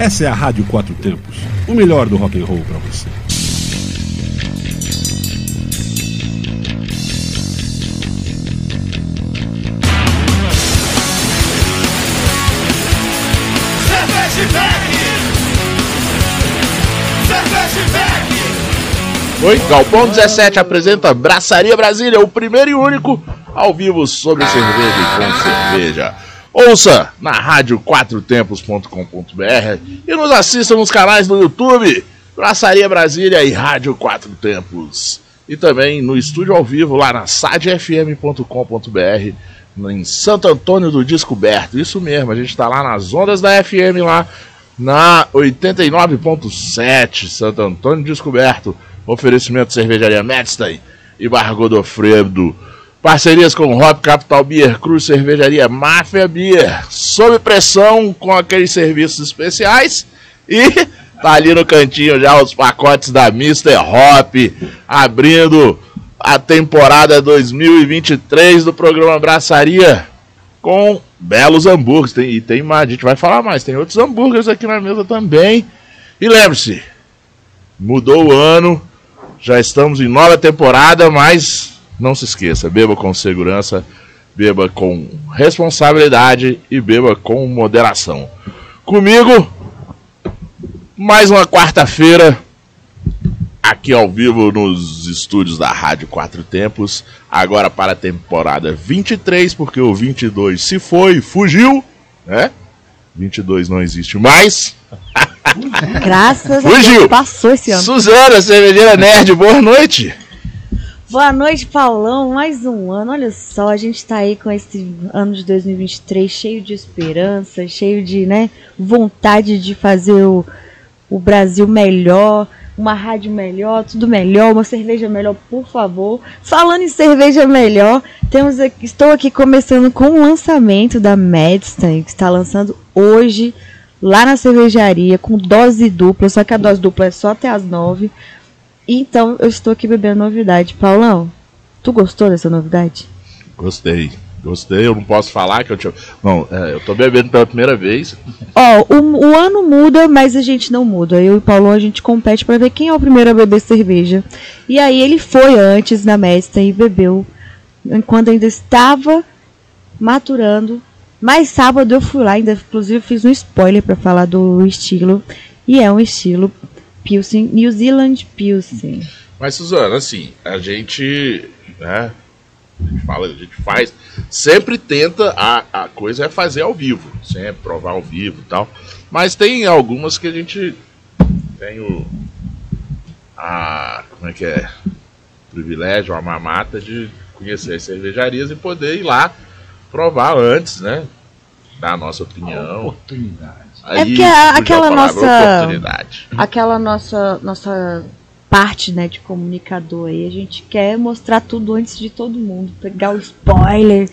Essa é a Rádio Quatro Tempos, o melhor do rock and roll para você. Oi, Galpão 17 apresenta Braçaria Brasília, o primeiro e único ao vivo sobre cerveja e com cerveja. Ouça na rádio quatrotempos.com.br e nos assista nos canais do YouTube Braçaria Brasília e Rádio Quatro Tempos. E também no estúdio ao vivo lá na sadfm.com.br em Santo Antônio do Descoberto. Isso mesmo, a gente está lá nas ondas da FM lá na 89.7 Santo Antônio Descoberto. Oferecimento Cervejaria Medstein e Bar Godofredo. Parcerias com Hop Capital Beer, Cruz Cervejaria Máfia Beer. Sob pressão com aqueles serviços especiais. E tá ali no cantinho já os pacotes da Mr. Hop. Abrindo a temporada 2023 do programa Braçaria. Com belos hambúrgueres. Tem, e tem mais, a gente vai falar mais. Tem outros hambúrgueres aqui na mesa também. E lembre-se, mudou o ano. Já estamos em nova temporada, mas não se esqueça, beba com segurança, beba com responsabilidade e beba com moderação. Comigo, mais uma quarta-feira, aqui ao vivo nos estúdios da Rádio Quatro Tempos, agora para a temporada 23, porque o 22 se foi, fugiu, né? 22 não existe mais. Graças Fugiu. a Deus passou esse ano. Suzana, cervejeira nerd, boa noite. Boa noite, Paulão. Mais um ano. Olha só, a gente tá aí com esse ano de 2023 cheio de esperança, cheio de, né, vontade de fazer o, o Brasil melhor, uma rádio melhor, tudo melhor, uma cerveja melhor, por favor. Falando em cerveja melhor, temos aqui- estou aqui começando com o lançamento da Medstein, que está lançando hoje lá na cervejaria com dose dupla, só que a dose dupla é só até as nove. Então eu estou aqui bebendo novidade. Paulão, tu gostou dessa novidade? Gostei, gostei. Eu não posso falar que eu tinha. Não, é, eu tô bebendo pela primeira vez. Ó, o, o ano muda, mas a gente não muda. Eu e o Paulão a gente compete para ver quem é o primeiro a beber cerveja. E aí ele foi antes na Mestre e bebeu enquanto ainda estava maturando. Mas sábado eu fui lá, ainda inclusive fiz um spoiler para falar do estilo. E é um estilo Pilsen, New Zealand Pilsen. Mas, Suzana, assim, a gente. Né, a gente fala, a gente faz. Sempre tenta. A, a coisa é fazer ao vivo. Sempre provar ao vivo e tal. Mas tem algumas que a gente tem o. A. Como é que é? Privilégio, a mamata de conhecer as cervejarias e poder ir lá provar antes, né? Dar a nossa opinião. Oportunidade. É porque Aí, a- fugiu aquela a nossa- Oportunidade. aquela nossa nossa parte né de comunicador aí a gente quer mostrar tudo antes de todo mundo pegar o spoiler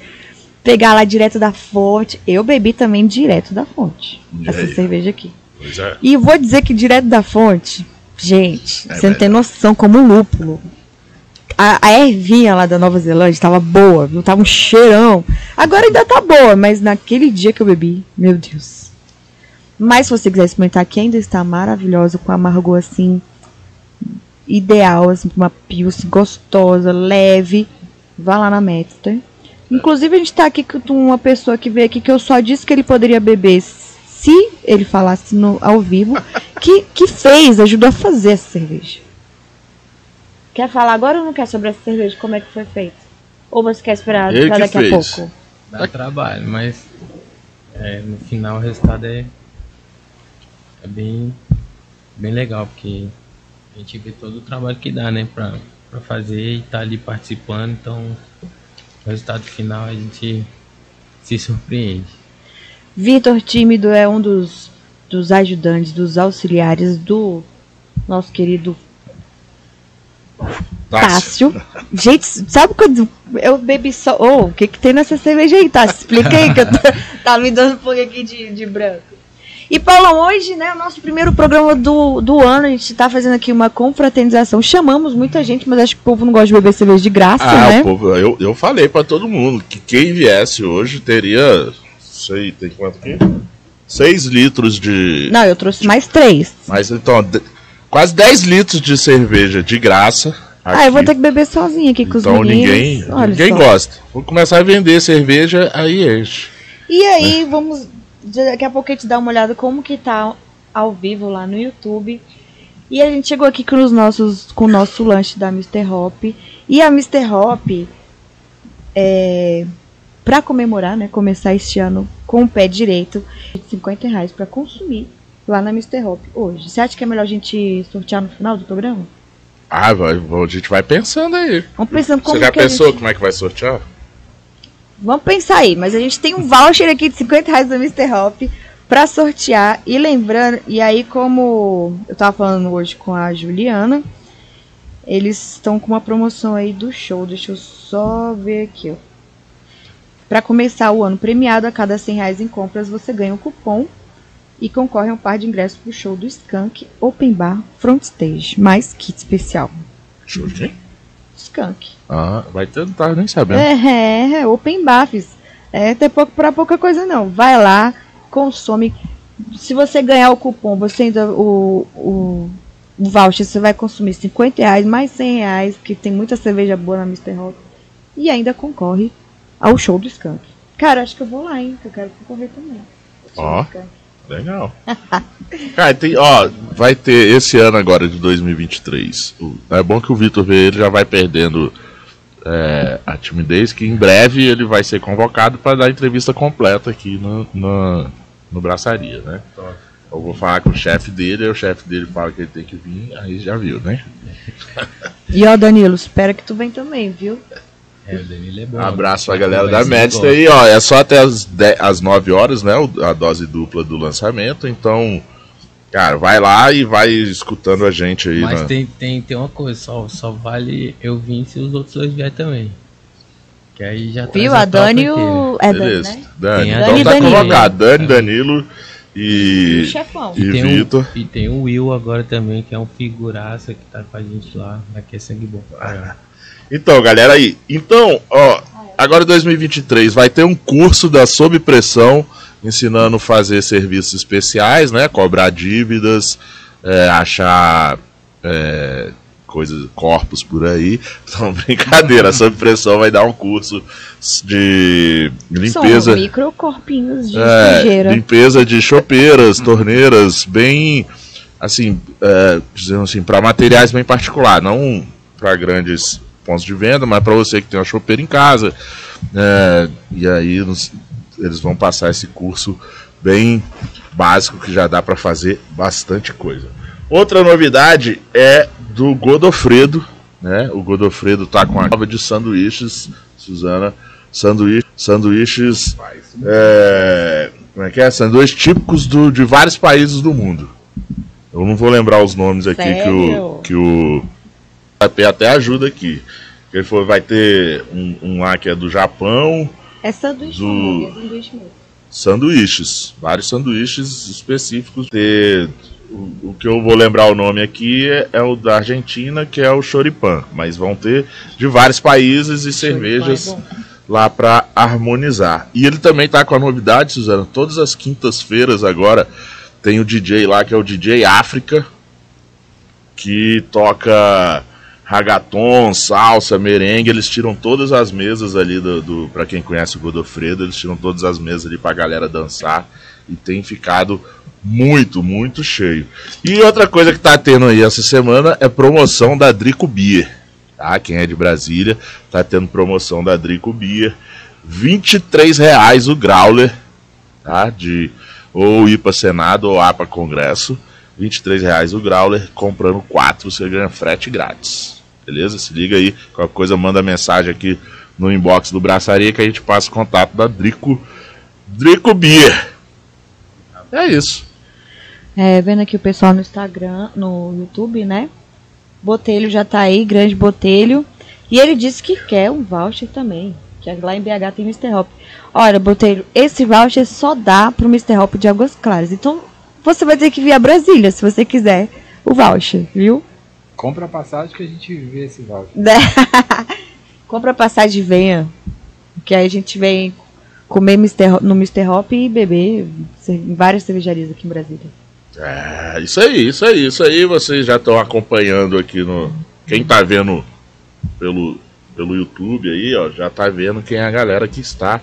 pegar lá direto da fonte eu bebi também direto da fonte E essa aí? cerveja aqui Pois é. e vou dizer que direto da fonte gente É você não tem noção como lúpulo a, a ervinha lá da Nova Zelândia tava boa, viu? Tava um cheirão. Agora ainda tá boa, mas naquele dia que eu bebi, meu Deus. Mas se você quiser experimentar aqui, ainda está maravilhosa, com amargor assim, ideal, assim, uma pilsen gostosa, leve. Vá lá na Metster. Inclusive, a gente tá aqui com uma pessoa que veio aqui que eu só disse que ele poderia beber se ele falasse no, ao vivo, que, que fez, ajudou a fazer essa cerveja. Quer falar agora ou não quer sobre essa cerveja? Como é que foi feito? Ou você quer esperar Ele pra que daqui fez. a pouco? Dá trabalho, mas é, no final o resultado é, é bem, bem legal, porque a gente vê todo o trabalho que dá, né, pra, pra fazer e tá ali participando, então o resultado final a gente se surpreende. Vitor Tímido é um dos, dos ajudantes, dos auxiliares do nosso querido Tássio. Gente, sabe quando eu bebi só. Ô, o que, que tem nessa cerveja aí, Tássio? Explica aí que eu tô, tá me dando um pouco aqui de, de branco. E Paulão, hoje, né, o nosso primeiro programa do, do ano, a gente tá fazendo aqui uma confraternização. Chamamos muita gente, mas acho que o povo não gosta de beber cerveja de graça, Ah, né? o povo, eu, eu falei pra todo mundo que quem viesse hoje teria. Sei, tem quanto aqui? 6 litros de. Não, eu trouxe mais três. Mas então, de- quase 10 litros de cerveja de graça. Ah, eu vou aqui. ter que beber sozinha aqui com os Então meninos. ninguém, Olha ninguém só. gosta. Vou começar a vender cerveja, aí enche. E aí, vamos. Daqui a pouco a gente dá uma olhada como que tá ao vivo lá no YouTube. E a gente chegou aqui com os nossos. com o nosso lanche da Mr. Hop. E a Mr. Hop é. Pra comemorar, né? Começar este ano com o pé direito, 50 reais pra consumir lá na Mr. Hop hoje. Você acha que é melhor a gente sortear no final do programa? Ah, vai, a gente vai pensando aí. Vamos pensando como Você já pensou gente... como é que vai sortear? Vamos pensar aí, mas a gente tem um voucher aqui de 50 reais da Mr. Hop pra sortear. E lembrando, e aí como eu tava falando hoje com a Juliana, eles estão com uma promoção aí do show. Deixa eu só ver aqui, ó. Pra começar o ano premiado, a cada 100 reais em compras você ganha um cupom e concorre a um par de ingressos pro show do Skank Open Bar Front Stage, mais kit especial. Show Skank. Ah, vai tava nem sabendo. É, é, é, open bar, fiz. É ter pouco pra pouca coisa não. Vai lá, consome. Se você ganhar o cupom, você ainda o, o, o voucher, você vai consumir 50 reais, mais 100 reais, porque tem muita cerveja boa na Mr. Hop. E ainda concorre ao show do Skank. Cara, acho que eu vou lá, hein? Que eu quero concorrer também. Ó. Skank. Legal. Cara, tem, ó, vai ter esse ano agora de 2023. O- É bom que o Vitor vê, ele já vai perdendo é, a timidez, que em breve ele vai ser convocado para dar entrevista completa aqui no, no, no Braçaria, né? Eu vou falar com o chefe dele, aí o chefe dele fala que ele tem que vir, aí já viu, né? E ó, Danilo, espera que tu vem também, viu? É, o Danilo é bom. Um abraço pra Ele galera da igual. aí, ó. É só até as, 10, às 9 horas, né? A dose dupla do lançamento. Então, cara, vai lá e vai escutando a gente aí. Mas na- tem, tem, tem uma coisa, só, só vale eu vir se os outros dois vierem também. Que aí já Viu? a A Dani e o. É Dani, Beleza. né? Dani. Tem a Então Dani e tá convocado. Dani, Danilo E o e, chefão. e tem Vitor. Um, e tem o Will agora também, que é um figuraça que tá com a gente lá. Aqui é sangue bom. caramba. Então, galera aí. Então, ó, agora em 2023 vai ter um curso da Sob Pressão, ensinando a fazer serviços especiais, né? Cobrar dívidas, é, achar é, coisas, corpos por aí. Então, brincadeira, a Sob Pressão vai dar um curso de limpeza. São microcorpinhos de É, sujeira. limpeza de chopeiras, torneiras, bem assim, é, dizendo assim, para materiais bem particular, não para grandes pontos de venda, mas para você que tem uma chopeira em casa. É, e aí nos- eles vão passar esse curso bem básico que já dá para fazer bastante coisa. Outra novidade é do Godofredo, né? O Godofredo tá com a nova de sanduíches, Suzana, sanduíche, sanduíches é, como é que é? Sanduíches típicos do, de vários países do mundo. Eu não vou lembrar os nomes aqui que o Sério? que o AP até ajuda aqui. Ele falou vai ter um, um lá que é do Japão, É sanduíche, Do- é sanduíche mesmo. sanduíches, vários sanduíches específicos. Ter, o, o que eu vou lembrar o nome aqui é, é o da Argentina, que é o choripan, mas vão ter de vários países e cervejas é lá para harmonizar. E ele também tá com a novidade, Suzana, todas as quintas-feiras agora tem o DJ lá que é o DJ África, que toca ragaton, salsa, merengue, eles tiram todas as mesas ali do, do para quem conhece o Godofredo, eles tiram todas as mesas ali pra galera dançar e tem ficado muito, muito cheio. E outra coisa que tá tendo aí essa semana é promoção da Drico Beer. Tá? Quem é de Brasília tá tendo promoção da Drico Beer. 23 reais o growler, tá? De ou IPA Senado ou APA Congresso. 23 reais o growler, comprando 4 você ganha frete grátis. Beleza? Se liga aí, qualquer coisa manda mensagem aqui no inbox do Braçaria que a gente passa o contato da Drico Drico Beer. É isso. É, vendo aqui o pessoal no Instagram, no YouTube, né? Botelho já tá aí, grande Botelho. E ele disse que quer um voucher também. Que lá em BH tem Mr. Hop. Olha, Botelho, esse voucher só dá pro Mr. Hop de Águas Claras. Então, você vai ter que vir a Brasília, se você quiser o voucher, viu? Compra a passagem que a gente vê esse voucher. Compra passagem e venha. Que aí a gente vem comer Mr. no Mr. Hop e beber em várias cervejarias aqui em Brasília. É, isso aí, isso aí, isso aí. Vocês já estão acompanhando aqui no. Quem tá vendo pelo, pelo YouTube aí, ó, já tá vendo quem é a galera que está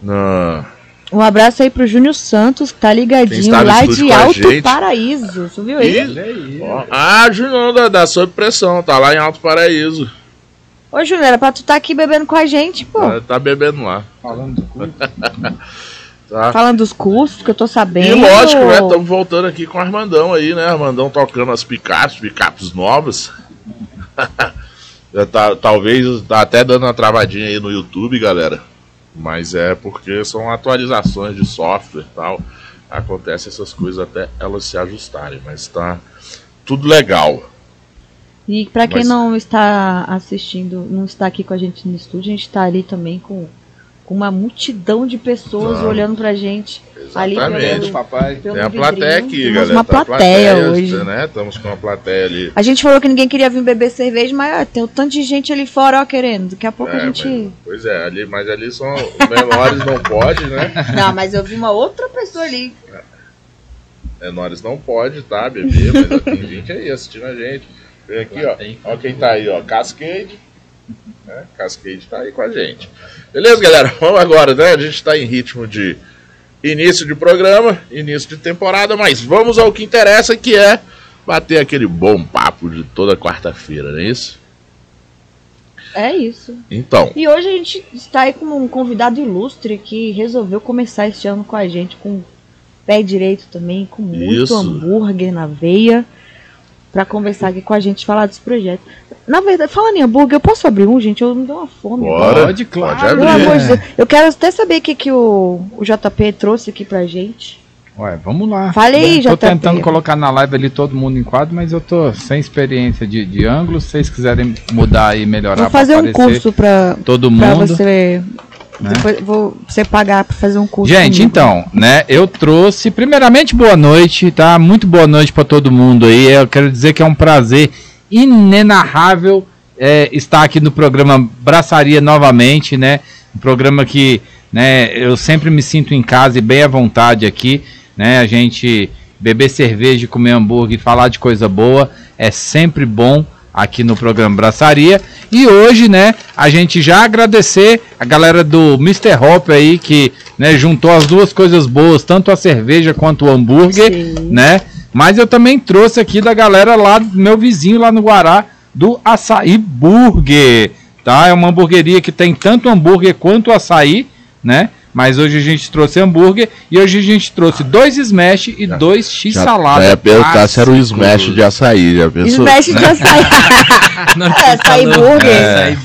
na. Um abraço aí pro Júnior Santos, que tá ligadinho lá de Alto Paraíso. Você viu ele? Ó, ah, Júnior da, da Sob Pressão, tá lá em Alto Paraíso. Ô, Júnior, era pra tu tá aqui bebendo com a gente, pô. Tá, tá bebendo lá. Falando do curso. tá. Falando dos cursos, que eu tô sabendo. E lógico, né? Estamos voltando aqui com o Armandão aí, né? Armandão tocando as picapes, picapes novas. Já tá, talvez tá até dando uma travadinha aí no YouTube, galera. Mas é porque são atualizações de software e tal. Acontece essas coisas até elas se ajustarem, mas tá tudo legal. E para quem mas... não está assistindo, não está aqui com a gente no estúdio, a gente está ali também com com uma multidão de pessoas Não. olhando pra gente. Exatamente. Ali pelo, papai. Pelo Tem a plateia aqui, Temos galera. uma plateia, plateia, hoje. Né? Estamos com uma plateia ali. A gente falou que ninguém queria vir beber cerveja, mas ó, tem um tanto de gente ali fora, ó, querendo. Daqui a pouco é, a gente... Mas, pois é, ali, mas ali são menores, não pode, né? Não, mas eu vi uma outra pessoa ali. Menores não pode, tá, beber, mas tem gente aí assistindo a gente. Vem aqui, ó. Ó quem tá aí, ó. Cascade. Né? Cascade tá aí com a gente. Beleza, galera? Vamos agora, né? A gente está em ritmo de início de programa, início de temporada, mas vamos ao que interessa, que é bater aquele bom papo de toda quarta-feira, não é isso? É isso. Então. E hoje a gente está aí com um convidado ilustre que resolveu começar este ano com a gente com pé direito também, com muito isso. hambúrguer na veia, para conversar aqui com a gente, falar desse projeto. Na verdade, falando em hambúrguer, eu posso abrir um, gente? Eu me dou uma fome. Bora, pode, claro. Pode abrir. Pelo amor de Deus. Eu quero até saber o que, que o, o JP trouxe aqui pra gente. Ué, vamos lá. Falei, JP. Tô tentando colocar na live ali todo mundo em quadro, mas eu tô sem experiência de, de ângulo. Se vocês quiserem mudar e melhorar Vou fazer um curso pra, todo mundo. Pra você né? Depois vou você pagar para fazer um curso. Gente, comigo. então, né? Eu trouxe, primeiramente, boa noite, tá? Muito boa noite para todo mundo aí. Eu quero dizer que é um prazer inenarrável é, estar aqui no programa Braçaria novamente, né? Um programa que né, eu sempre me sinto em casa e bem à vontade aqui, né? A gente beber cerveja, comer hambúrguer e falar de coisa boa é sempre bom aqui no programa Braçaria. E hoje, né, a gente já agradecer a galera do Mr. Hop aí que, né, juntou as duas coisas boas, tanto a cerveja quanto o hambúrguer, Sim. né? Mas eu também trouxe aqui da galera lá do meu vizinho lá no Guará, do Açaí Burger, tá? É uma hamburgueria que tem tanto hambúrguer quanto açaí, né? Mas hoje a gente trouxe hambúrguer e hoje a gente trouxe dois smash e já, dois x salada. Já ia perguntar se era o smash de açaí, já pensou? Smash de açaí. é, açaí burger. É,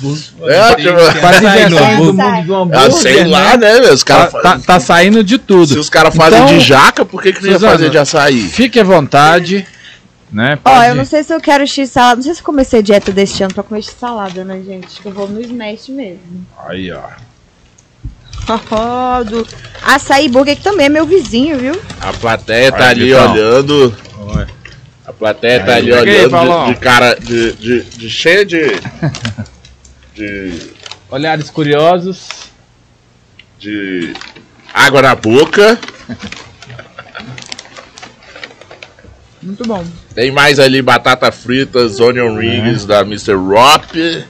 é, tipo, faz invenções do mundo do hambúrguer. Ah, sei né? lá, né, Os cara tá, tá, tá, saindo de tudo. Se os caras fazem então, de jaca, por que, que não ia fazer de açaí? Fique à vontade. Né? Ó, eu não sei se eu quero x salada. Não sei se eu comecei a dieta deste ano pra comer x salada, né, gente? Acho que eu vou no smash mesmo. Aí, ó. Do Açaí Burger, que também é meu vizinho, viu? A plateia tá ali olhando. A plateia tá ali olhando de, de, cara de, de, de cheia de, de. Olhares curiosos. De água na boca. Muito bom. Tem mais ali batata fritas, onion rings é. da Mr. Rock.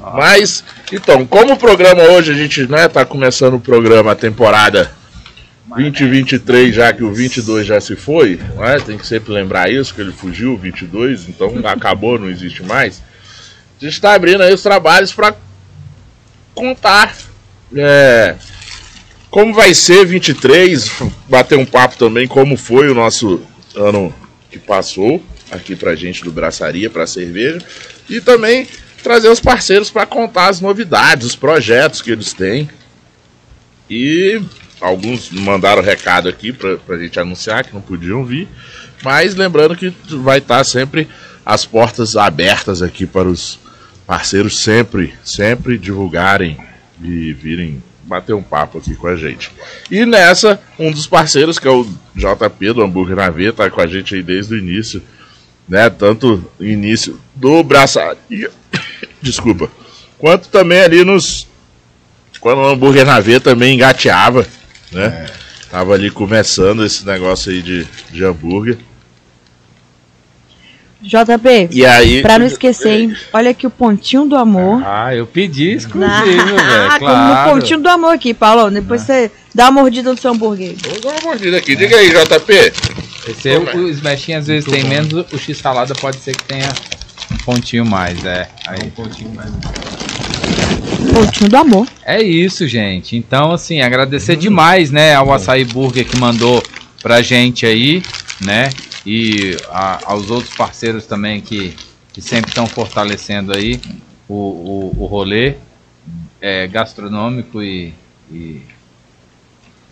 Mas, então, como o programa hoje, a gente né, tá começando o programa, a temporada 2023, já que o 22 já se foi, né, tem que sempre lembrar isso, que ele fugiu, o 22, então acabou, não existe mais. A gente está abrindo aí os trabalhos para contar é, como vai ser 23, bater um papo também como foi o nosso ano que passou aqui pra gente do Braçaria, pra cerveja, e também trazer os parceiros para contar as novidades, os projetos que eles têm. E alguns mandaram recado aqui para a gente anunciar que não podiam vir, mas lembrando que vai estar tá sempre as portas abertas aqui para os parceiros sempre, sempre divulgarem e virem bater um papo aqui com a gente. E nessa, um dos parceiros, que é o JP do Hambúrguer na V, tá com a gente aí desde o início, né? Tanto início do braçaria desculpa, quanto também ali nos quando o hambúrguer na veia também engateava, né? Tava ali começando esse negócio aí de, de hambúrguer. JP, E aí. pra não esquecer, hein? Olha aqui o pontinho do amor. Ah, eu pedi exclusivo, Ah, velho. como no Claro. pontinho do amor aqui, Paulo. Depois você dá uma mordida no seu hambúrguer. Vou dar uma mordida aqui. Diga aí, JP. Esse é o, o smashinho às vezes tem menos, o X salada pode ser que tenha um pontinho mais, é. Aí. Um pontinho mais. Pontinho do amor. É isso, gente. Então, assim, agradecer demais, né, ao Açaí Burger que mandou pra gente aí, né? E a- aos outros parceiros também que, que sempre estão fortalecendo aí o, o, o rolê é, gastronômico e, e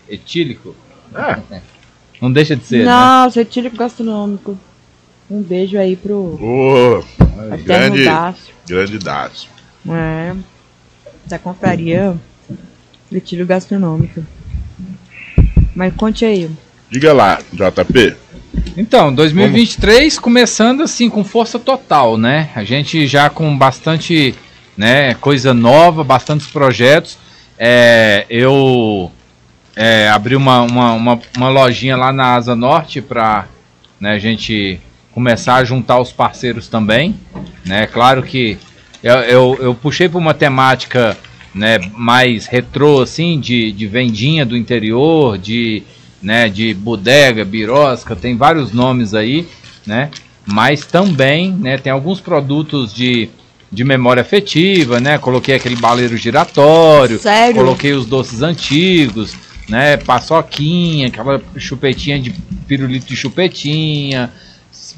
etílico. É. Não deixa de ser, né? Nossa, etílico gastronômico. Um beijo aí pro Eterno grande, Dácio. grande Dácio. É. Da compraria etílico gastronômico. Mas conte aí. Diga lá, JP. Então, 2023 começando assim com força total, né? A gente já com bastante, né, coisa nova, bastantes projetos. É, eu é, abri uma, uma, uma, uma lojinha lá na Asa Norte para né, a gente começar a juntar os parceiros também, né? Claro que eu, eu, eu puxei para uma temática né, mais retrô, assim, de, de vendinha do interior, de, né, de bodega, birosca, tem vários nomes aí, né? Mas também, né, tem alguns produtos de, de memória afetiva, né? Coloquei aquele baleiro giratório, Sério? coloquei os doces antigos, né? Paçoquinha, aquela chupetinha de pirulito de chupetinha,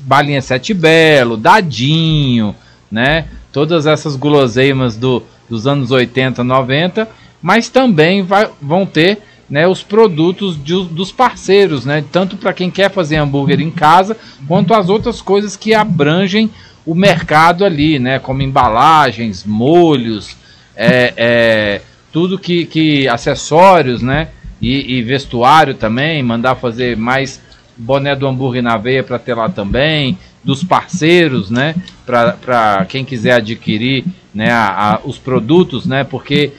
balinha sete belo, dadinho, né? Todas essas guloseimas do, dos anos 80, 90, mas também vai, vão ter né, os produtos de- dos parceiros, né? Tanto para quem quer fazer hambúrguer em casa, quanto as outras coisas que abrangem o mercado ali, né? Como embalagens, molhos, é, é, tudo que, que acessórios, né? E, e vestuário também, mandar fazer mais boné do hambúrguer na veia para ter lá também, dos parceiros, né? Para quem quiser adquirir né, a- a- os produtos, né? Porque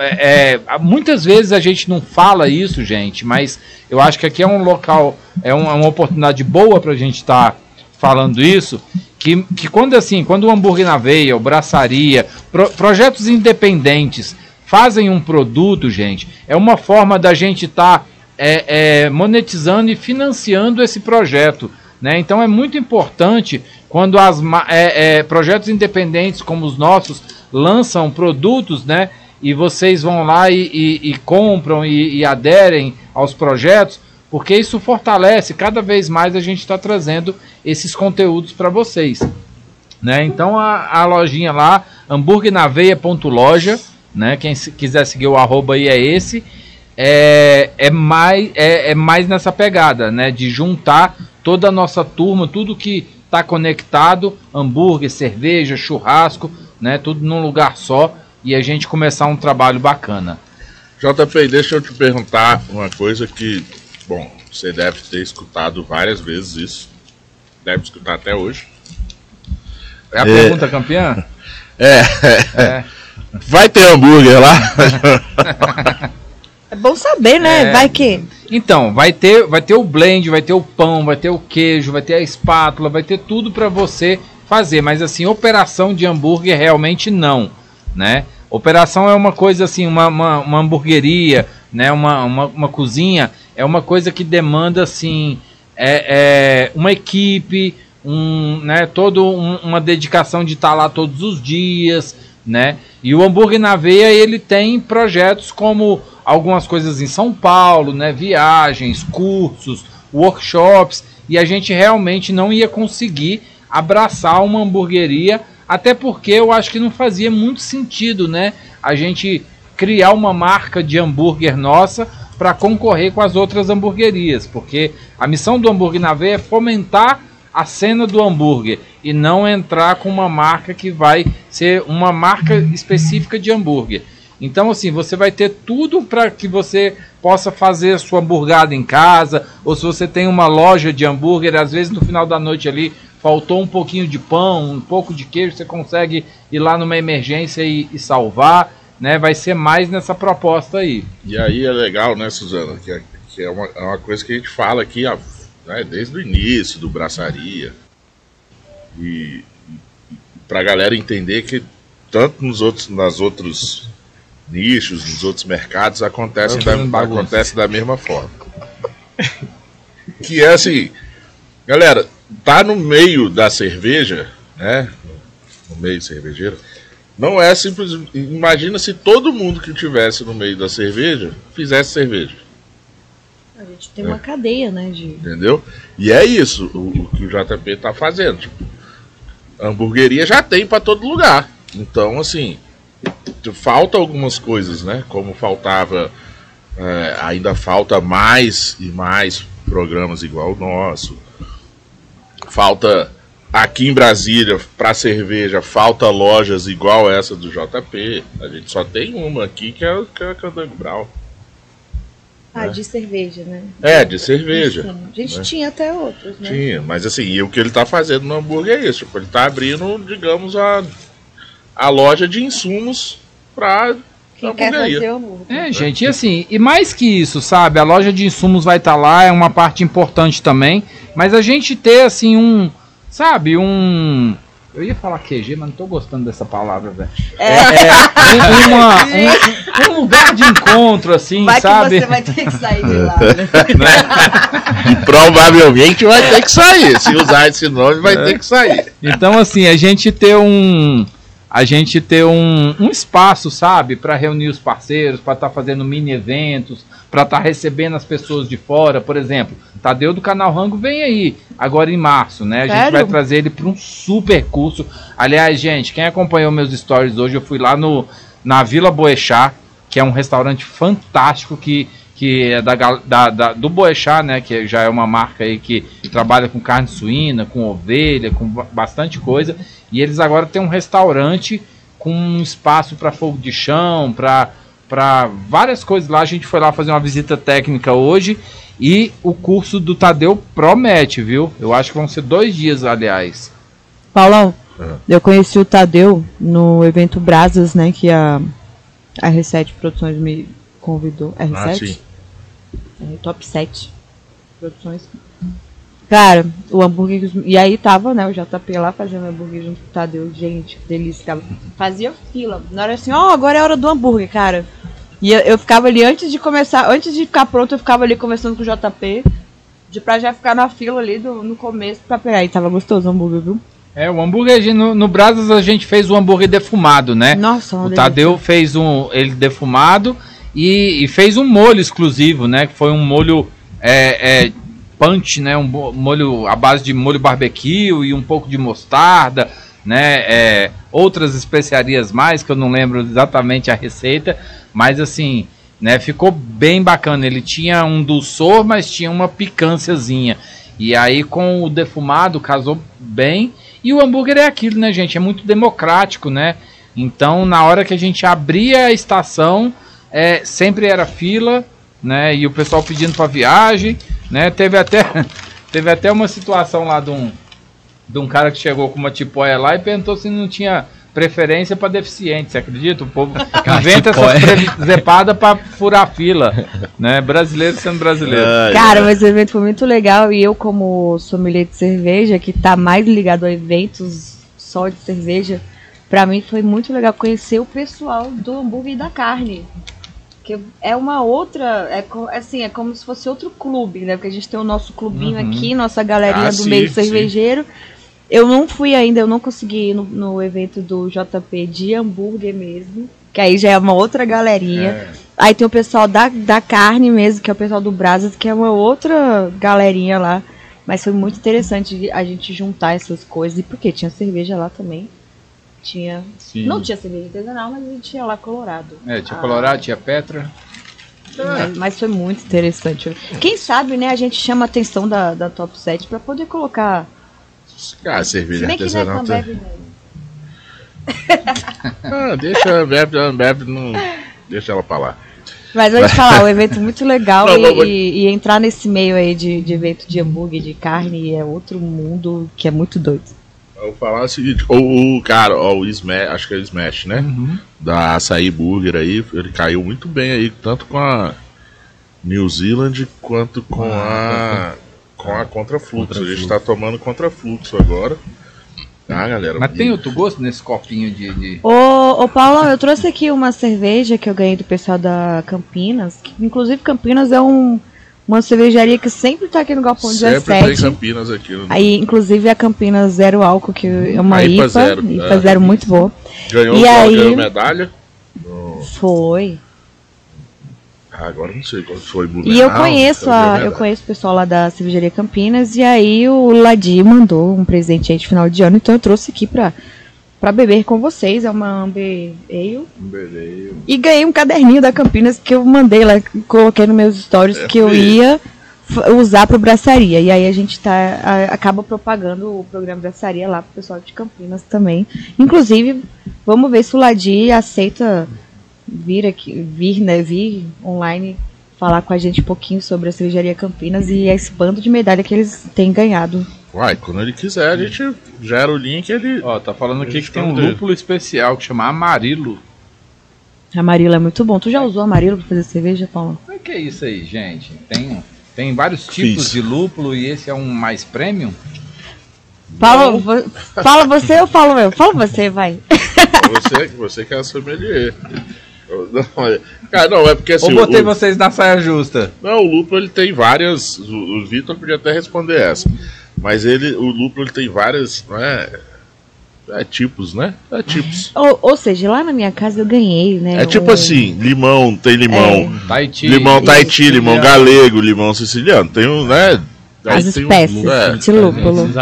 é, é, muitas vezes a gente não fala isso, gente, mas eu acho que aqui é um local, é uma, uma oportunidade boa para a gente estar falando isso. Que, que quando assim, quando o hambúrguer na veia, o braçaria, pro- projetos independentes fazem um produto, gente, é uma forma da gente estar é, é, monetizando e financiando esse projeto. Né? Então é muito importante quando as é, é, projetos independentes como os nossos lançam produtos, né? E vocês vão lá e, e- e compram e, e aderem aos projetos, porque isso fortalece cada vez mais a gente está trazendo esses conteúdos para vocês. Né? Então a, a lojinha lá, hambúrguernaveia.loja, né? Quem se- quiser seguir o arroba aí é esse. É, é, mais, é, é mais nessa pegada, né? De juntar toda a nossa turma, tudo que está conectado, hambúrguer, cerveja, churrasco, né? Tudo num lugar só e a gente começar um trabalho bacana. JP, deixa eu te perguntar uma coisa que, bom, você deve ter escutado várias vezes isso. Deve escutar até hoje. É a É. pergunta campeã? É, É. vai ter hambúrguer lá? É bom saber, né? É. Vai que. Então, vai ter, vai ter o blend, vai ter o pão, vai ter o queijo, vai ter a espátula, vai ter tudo para você fazer, mas assim, operação de hambúrguer realmente não, né? Operação é uma coisa assim, uma, uma, uma hamburgueria, né? Uma, uma, uma cozinha é uma coisa que demanda assim, é, é uma equipe, um, né? Toda um- uma dedicação de estar lá todos os dias, né? E o hambúrguer na veia ele tem projetos como algumas coisas em São Paulo, né? Viagens, cursos, workshops e a gente realmente não ia conseguir abraçar uma hamburgueria, até porque eu acho que não fazia muito sentido, né? A gente criar uma marca de hambúrguer nossa para concorrer com as outras hamburguerias, porque a missão do hambúrguer na veia é fomentar a cena do hambúrguer e não entrar com uma marca que vai ser uma marca específica de hambúrguer. Então, assim, você vai ter tudo para que você possa fazer a sua hamburgada em casa, ou se você tem uma loja de hambúrguer, às vezes no final da noite ali faltou um pouquinho de pão, um pouco de queijo, você consegue ir lá numa emergência e, e salvar. né, vai ser mais nessa proposta aí. E aí é legal, né, Suzana? Que é, que é, uma, é uma coisa que a gente fala aqui ó, né, desde o início do Braçaria. E, e pra galera entender que tanto nos outros, nas outros nichos, nos outros mercados, acontece, da, acontece da mesma forma. Que é assim, galera, tá no meio da cerveja, né? No meio cervejeiro, não é simples. Imagina se todo mundo que tivesse no meio da cerveja fizesse cerveja. A gente tem é. uma cadeia, né? De... Entendeu? E é isso o, o que o JP tá fazendo. Tipo, hamburgueria já tem para todo lugar. Então, assim, falta algumas coisas, né? Como faltava, é, ainda falta mais e mais programas igual o nosso. Falta aqui em Brasília, para cerveja, falta lojas igual essa do JP. A gente só tem uma aqui que é, que é a Candango Brau. Ah, né? de cerveja, né? É, de cerveja. Sim. A gente né? tinha até outros, né? Tinha, mas assim, e o que ele tá fazendo no hambúrguer é isso. Tipo, ele tá abrindo, digamos, a, a loja de insumos pra quem quer fazer o É, gente, e assim, e mais que isso, sabe? A loja de insumos vai estar tá lá, é uma parte importante também. Mas a gente ter, assim, um. Sabe, um. Eu ia falar QG, mas não tô gostando dessa palavra, velho. É, é um, uma, um, um, lugar de encontro, assim, vai sabe? Que você vai ter que sair de lá, né? né? E provavelmente vai ter que sair. Se usar esse nome, vai é. ter que sair. Então, assim, a gente ter um a gente ter um, um espaço, sabe, para reunir os parceiros, para estar tá fazendo mini eventos, para estar tá recebendo as pessoas de fora, por exemplo. Tadeu do canal Rango vem aí, agora em março, né? A Sério? gente vai trazer ele para um super curso. Aliás, gente, quem acompanhou meus stories hoje, eu fui lá no na Vila Boechat, que é um restaurante fantástico que que é da, da, da, do Boechat, né, que já é uma marca aí que trabalha com carne suína, com ovelha, com bastante coisa, e eles agora têm um restaurante com um espaço para fogo de chão, para para várias coisas lá. A gente foi lá fazer uma visita técnica hoje e o curso do Tadeu promete, viu? Eu acho que vão ser dois dias, aliás. Paulão, uhum. eu conheci o Tadeu no evento Brasas, né, que a a R7 Produções me convidou. R7? Ah, sim é, top 7 produções. Cara, o hambúrguer. E aí tava, né, o JP lá fazendo hambúrguer junto com o Tadeu. Gente, delícia. Tava, fazia fila. Na hora assim, ó, oh, agora é hora do hambúrguer, cara. E eu, eu, ficava ali antes de começar, antes de ficar pronto, eu ficava ali conversando com o JP. De pra já ficar na fila ali do, no começo pra pegar. E tava gostoso o hambúrguer, viu? É, o hambúrguer, no, no Brasas a gente fez o hambúrguer defumado, né? Nossa, O Tadeu fez um ele defumado e, e, fez um molho exclusivo, né? Que foi um molho é, é, punch, né? Um molho à base de molho barbecue e um pouco de mostarda, né? É, outras especiarias mais que eu não lembro exatamente a receita, mas assim, né? Ficou bem bacana. Ele tinha um dulçor, mas tinha uma picânciazinha. E aí com o defumado casou bem. E o hambúrguer é aquilo, né, gente? É muito democrático, né? Então, na hora que a gente abria a estação, é, sempre era fila, né? E o pessoal pedindo para viagem, né? Teve até, teve até uma situação lá de um, de um cara que chegou com uma tipóia lá e perguntou se não tinha preferência para deficiente, você acredita? O povo inventa essas zepadas para furar fila, né? Brasileiro sendo brasileiro. Cara, mas o evento foi muito legal e eu como sommelier de cerveja, que tá mais ligado a eventos só de cerveja, para mim foi muito legal conhecer o pessoal do hambúrguer e da carne. Que é uma outra. É assim, é como se fosse outro clube, né? Porque a gente tem o nosso clubinho uhum. aqui, nossa galerinha ah, do sim, meio cervejeiro. Eu não fui ainda, eu não consegui ir no, no, evento do JP de hambúrguer mesmo. Que aí já é uma outra galerinha. É. Aí tem o pessoal da, da carne mesmo, que é o pessoal do Brasas, que é uma outra galerinha lá. Mas foi muito interessante a gente juntar essas coisas. E porque tinha cerveja lá também. Tinha. Sim. Não tinha cerveja artesanal, mas a gente tinha lá Colorado. É, tinha ah. Colorado, tinha Petra. Mas, mas, foi muito interessante. Quem sabe, né, a gente chama a atenção da, da Top 7 para poder colocar. Ah, cerveja artesanal. Que não é tá... ah, deixa a Ambev, a Ambev não. Deixa ela pra lá. Mas vou te falar, um evento muito legal não, e, vou... e, entrar nesse meio aí de, de evento de hambúrguer, de carne, é outro mundo que é muito doido. Eu vou falar o seguinte, o, o cara, ó, o Smash, acho que é o Smash, né? Da Açaí Burger aí, ele caiu muito bem aí, tanto com a New Zealand quanto com a com a Contrafluxo. A gente tá tomando Contrafluxo agora. Tá, galera? Mas tem outro gosto nesse copinho de. de- Ô, ô Paulo, eu trouxe aqui uma cerveja que eu ganhei do pessoal da Campinas. Que, inclusive, Campinas é um, uma cervejaria que sempre tá aqui no Galpão Sempre tem 17. Campinas aqui. né? Aí, inclusive, a Campinas Zero Álcool, que é uma A IPA IPA, zero, IPA é. zero muito boa. Ganhou, E aí- ganhou medalha. Foi. Ah, agora não sei qual foi. E eu Blumenau, conheço a, eu medalha. conheço o pessoal lá da cervejaria Campinas e aí o Ladi mandou um presente aí de final de ano, então eu trouxe aqui pra, pra beber com vocês. É uma Amber Ale. Beleza. E ganhei um caderninho da Campinas que eu mandei lá, coloquei nos meus stories É que eu mesmo. ia usar pro braçaria. E aí a gente tá a- acaba propagando o programa braçaria lá pro pessoal de Campinas também. Inclusive, vamos ver se o Ladi aceita vir aqui, vir, né, vir online falar com a gente um pouquinho sobre a cervejaria Campinas e esse bando de medalha que eles têm ganhado. Uai, quando ele quiser, a gente gera o link ele. Ó, tá falando aqui que tem um lúpulo especial que chama Amarilo. Amarilo é muito bom. Tu já usou amarilo pra fazer cerveja, Paulo? O que é isso aí, gente? Tem, tem vários tipos Fiz. de lúpulo e esse é um mais premium? Paulo, vo- fala você ou falo eu? Fala você, vai. Você, você que é a sommelier. Eu- Não, é- cara, não, é porque assim. Ou botei o, vocês na saia justa? Não, o lúpulo ele tem várias. O, o Vitor podia até responder essa. Mas ele, o lúpulo ele tem várias. Não é, é tipos, né? É tipos. Ou, ou seja, lá na minha casa eu ganhei, né? É tipo um- assim: limão, tem limão. Tahiti. Limão Tahiti, limão galego, limão siciliano. Tem um, né? As tem um- espécies é. de lúpulo. Né?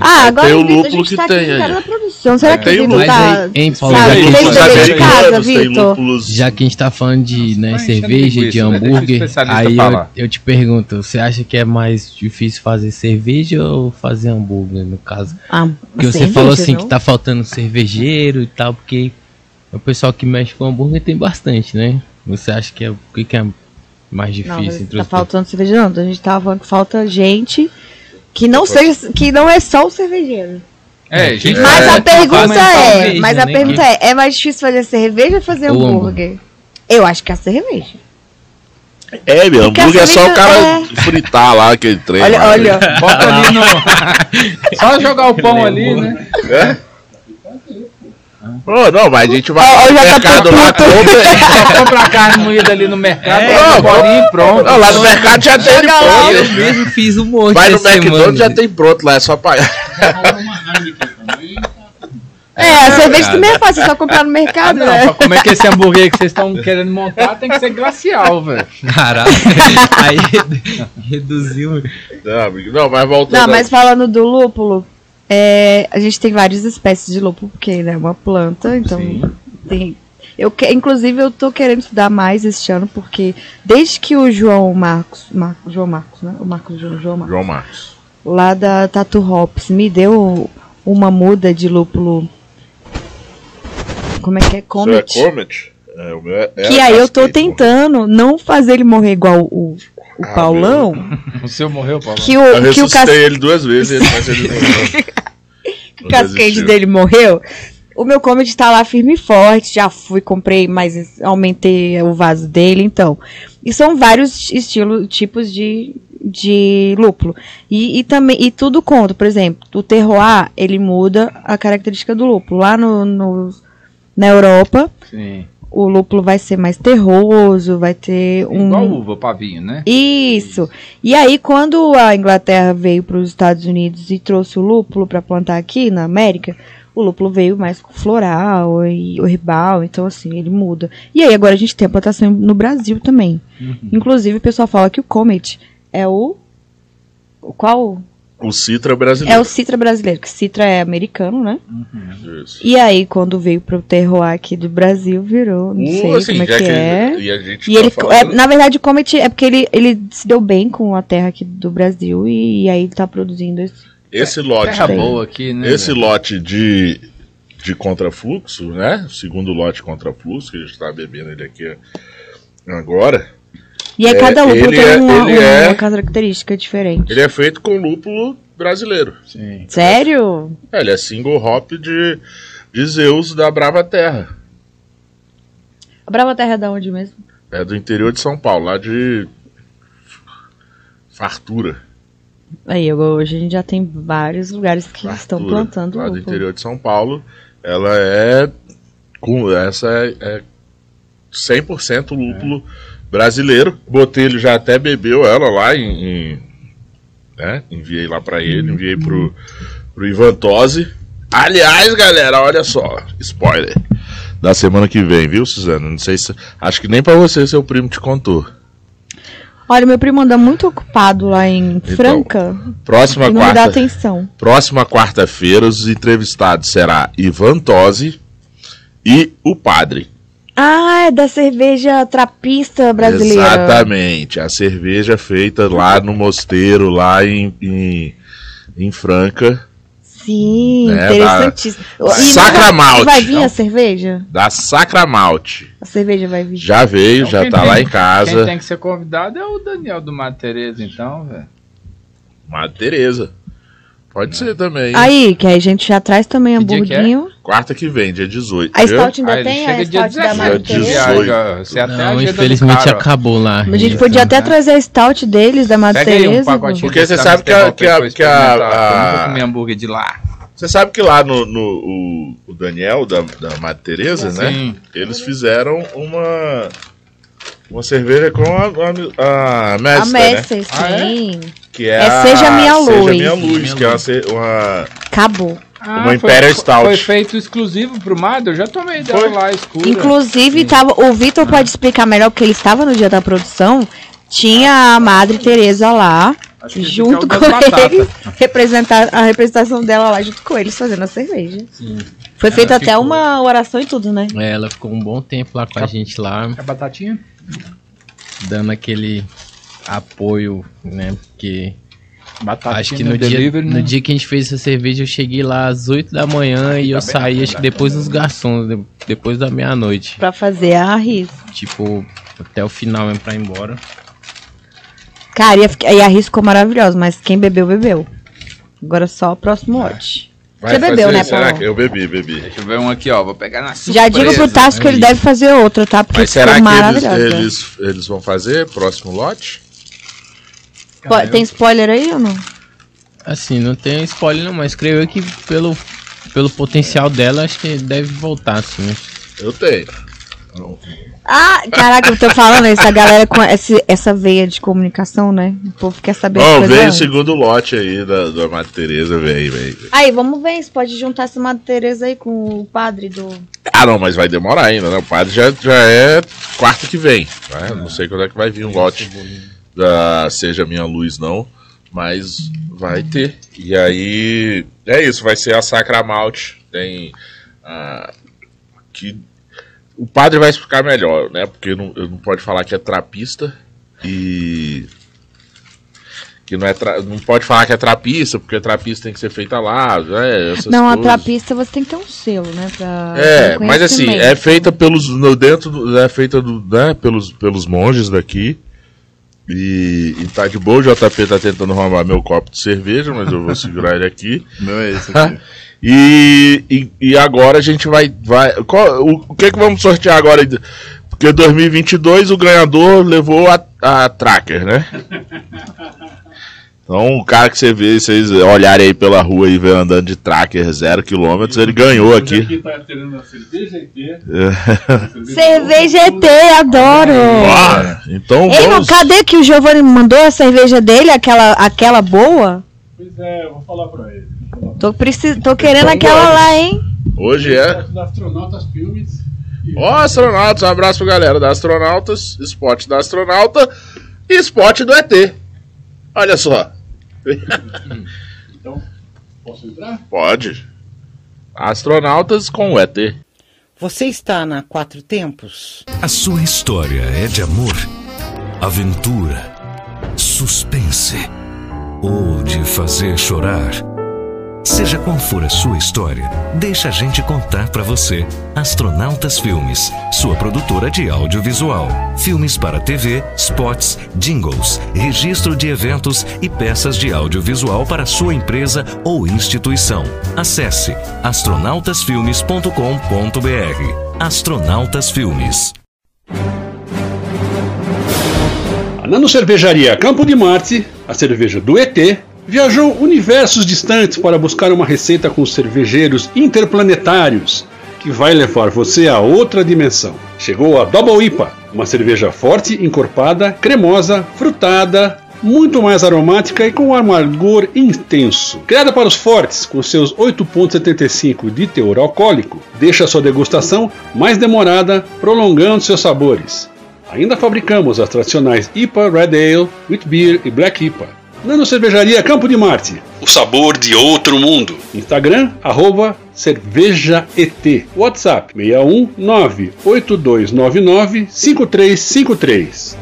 Ah, Aí agora tem o lúpulo que tá tem aqui no cara aí. produção. Será É, que tem o o Vitor Mas tá... aí, hein, Paulo? sabe, já, fez lúpulos o dever de americanos, casa, tem Vitor. lúpulos. já que a gente tá falando de né, cerveja, de né? Hambúrguer, aí eu, eu te pergunto, você acha que é mais difícil fazer cerveja ou fazer hambúrguer, no caso? Ah, Porque você falou assim não? que tá faltando cervejeiro e tal, porque o pessoal que mexe com hambúrguer tem bastante, né? Você acha que é o que, que é mais Não, difícil entre tá faltando cerveja não. A gente tava falando que falta gente que não seja, que não é só o cervejeiro. É, gente. Mas É, a pergunta é, talvez, mas né, a nem pergunta é, é mais difícil fazer cerveja ou fazer Ou hambúrguer? Eu acho que a cerveja. É, meu, Porque hambúrguer é só o cara fritar lá aquele trem. Olha, lá, olha. né? Bota ali no. Só jogar o pão ali, né? É? Ô, não, mas a gente vai Ó, no tá mercado lá, puto. compra. Compra a carne moída ali no mercado, É, é, não, pronto. Não, lá no mercado já tem ele lá, pronto. Eu mesmo fiz um monte Vai no. McDonald's já tem pronto lá, é só pagar. É, a cerveja também é fácil, é só comprar no Ah, mercado, não, né? pra comer que esse hambúrguer que vocês estão querendo montar tem que ser glacial, velho. Caralho. Aí reduziu. Não, amigo, não, mas voltando. Não, mas falando do lúpulo, é, a gente tem várias espécies de lúpulo, porque né, é uma planta, então tem. Eu inclusive eu tô querendo estudar mais este ano, porque desde que o João Marcos, Mar- João Marcos, né? O Marcos João, João Marcos, João Marcos. lá da Tatu Hops me deu uma muda de lúpulo. Como é que é? É Comet. Comet? É, o meu é, é que aí eu tô tentando não fazer ele morrer igual o, o Ah, Paulão. O seu morreu, Paulo? Que Eu o, que o ressuscitei cas- ele duas vezes, mas ele que o cascade dele morreu. O meu comedy tá lá firme e forte. Já fui, comprei, mas aumentei o vaso dele, então. E são vários estilos, tipos de, de lúpulo. E, e também, e tudo conta. Por exemplo, o terroir, ele muda a característica do lúpulo. Lá no, no- na Europa, Sim. O lúpulo vai ser mais terroso, vai ter um. Igual uva, pavinho, né? Isso. E aí, quando a Inglaterra veio para os Estados Unidos e trouxe o lúpulo para plantar aqui na América, o lúpulo veio mais com floral e herbal, então assim, ele muda. E aí, agora a gente tem a plantação no Brasil também. Inclusive, o pessoal fala que o Comet é o Qual? O Citra É brasileiro. o Citra brasileiro, que Citra é americano, né? Isso. E aí, quando veio pro terroir aqui do Brasil, virou, não sei Uh, assim, como é já que é. E a gente E tá ele, falando- é, na verdade, o Comet é porque ele, ele se deu bem com a terra aqui do Brasil e, aí ele tá produzindo esse. esse lote, Terra boa aqui, né? esse velho? lote de, de contrafluxo, né? O segundo lote contrafluxo, que a gente tá bebendo ele aqui agora, E aí É, cada lúpulo ele tem é- uma, ele é- uma característica diferente. ele é feito com lúpulo brasileiro. Sim. Sério? É, ele é single hop de, de Zeus da Brava Terra. A Brava Terra é da onde mesmo? É do interior de São Paulo, lá de Fartura. Aí, hoje a gente já tem vários lugares que estão Fartura, plantando lá do lúpulo. interior de São Paulo. Ela é com essa é, é 100% lúpulo brasileiro. Botelho já até bebeu ela lá em, em- né? Enviei lá pra ele, enviei pro pro Ivan Tosi. Aliás, galera, olha só, spoiler da semana que vem, viu, Suzana? Não sei se acho que nem pra você seu primo te contou. Olha, meu primo anda muito ocupado lá em Franca Próxima não me dá quarta atenção. Próxima quarta-feira, os entrevistados será Ivan Tosi e o padre. Ah, é da cerveja trapista brasileira. Exatamente. A cerveja feita lá no mosteiro, lá em, em, em Franca, Sim, É, interessantíssimo. da- E vai- Sacramalte, Vai vir a cerveja? da Sacramalte. A cerveja vai vir. Já veio, Então, já quem tá tem- lá em Quem casa. tem que ser convidado é o Daniel do Mato Tereza, então, velho. Madre Tereza. Pode ser também. Aí, que aí a gente já traz também que é? hamburguinho. Quarta que vem, dia 18. A? Stout ainda Ah, tem? A dia Stout da 17, Madre dia Teresa? 18. viaja, Você até Não, infelizmente acabou lá. A gente podia até né? trazer a Stout deles, da um Teresa. pacotinho Porque você sabe que a- que a- que a- comi hambúrguer de lá. Você sabe que lá no, no o, o Daniel da, da Madre Teresa, né? Sim. Eles fizeram uma uma cerveja com a, a, a A Mestre, né? Mestre, Ah, é? sim. Que é, É a Seja Minha Seja Luz. Minha Luz, Minha que é uma, Luz. uma- Acabou. Ah, Uma Imperial foi, Stout. Foi feito exclusivo pro Mado, eu já tomei dela Foi. lá, escura. Inclusive, tava, o Vitor pode explicar melhor, porque ele estava no dia da produção. Tinha a Madre Teresa lá, junto com eles, representar, a representação dela lá junto com eles, fazendo a cerveja. Sim. Foi feita até ficou- uma oração e tudo, né? É, ela ficou um bom tempo lá com a gente lá, É batatinha? Dando aquele apoio, né? Porque Batatinha acho que no dia, delivery, no né? dia que a gente fez essa cerveja, eu cheguei lá às 8 da manhã e eu bem saí, na acho que depois dos garçons, de- depois da meia-noite. Pra fazer a ris. Tipo, até o final mesmo pra ir embora. Cara, e a, e a ris ficou maravilhosa, mas quem bebeu, bebeu. Agora só o próximo lote. Vai Você bebeu, fazer- né, será Paulo? que eu bebi, bebi. Deixa eu ver um aqui, ó. Vou pegar na Já digo pro Tasso que ele deve fazer outra, tá? Porque Mas será que eles, eles, eles vão fazer próximo lote? Po- Tem spoiler aí ou não? Assim, não tem spoiler não, mas creio eu que pelo, pelo potencial dela, acho que deve voltar, assim. Eu tenho. Ah, caraca, eu tô falando essa galera com esse, essa veia de comunicação, né? O povo quer saber as Ó, coisas veio o segundo lote aí da, da Madre Teresa, vem, vem. Aí, vamos ver se pode juntar essa Madre Teresa aí com o padre do. Ah, não, mas vai demorar ainda, né? O padre já, já é quarta que vem. Né? Não sei quando é que vai vir um lote da Seja Minha Luz, não. Mas vai ter. E aí, é isso, vai ser a Sacra Malte. Tem. ah, que o padre vai explicar melhor, né? Porque não, não pode falar que é trapista e. Que não, é tra- não pode falar que é trapista, porque trapista tem que ser feita lá, né? essas não, a coisas. trapista você tem que ter um selo, né? Pra É, mas assim, é feita pelos. Dentro do, é feita do, né, pelos, pelos monges daqui. E, e tá de boa, o JP tá tentando roubar meu copo de cerveja, mas eu vou segurar ele aqui. Não é esse aqui. E, e, e agora a gente vai. vai qual- o, o que que vamos sortear agora? Porque 2022 o ganhador levou a, a Tracker, né? Então o cara que você vê, vocês olharem aí pela rua e ver andando de Tracker zero quilômetros, ele ganhou aqui. Aqui tá cerveja ET. Cerveja ET, adoro! Bora! Então Ei, não, vamos. cadê que o Giovanni mandou a cerveja dele, aquela, aquela boa? Pois é, eu vou falar pra ele. Falar. Tô, precis... Tô querendo Então aquela lá, hein? Hoje é. Esporte da Astronautas Filmes. Ó, astronautas, um abraço pra galera da Astronautas, Spot da Astronauta e Spot do ET. Olha só. Então, posso entrar? Pode. Astronautas com o ET. Você está na Quatro Tempos? A sua história é de amor, aventura, suspense ou de fazer chorar? Seja qual for a sua história, deixa a gente contar pra você. Astronautas Filmes, sua produtora de audiovisual. Filmes para TV, spots, jingles, registro de eventos e peças de audiovisual para sua empresa ou instituição. Acesse astronautasfilmes.com.br. Astronautas Filmes. A Nano Cervejaria Campo de Marte, a cerveja do ET, viajou universos distantes para buscar uma receita com cervejeiros interplanetários que vai levar você a outra dimensão. Chegou a Double IPA, uma cerveja forte, encorpada, cremosa, frutada, muito mais aromática e com um amargor intenso. Criada para os fortes, com seus 8,75 de teor alcoólico, deixa sua degustação mais demorada, prolongando seus sabores. Ainda fabricamos as tradicionais IPA Red Ale, Wheat Beer e Black IPA. Nano Cervejaria Campo de Marte. O sabor de outro mundo. Instagram, arroba cervejaet. WhatsApp, 61 98299 5353.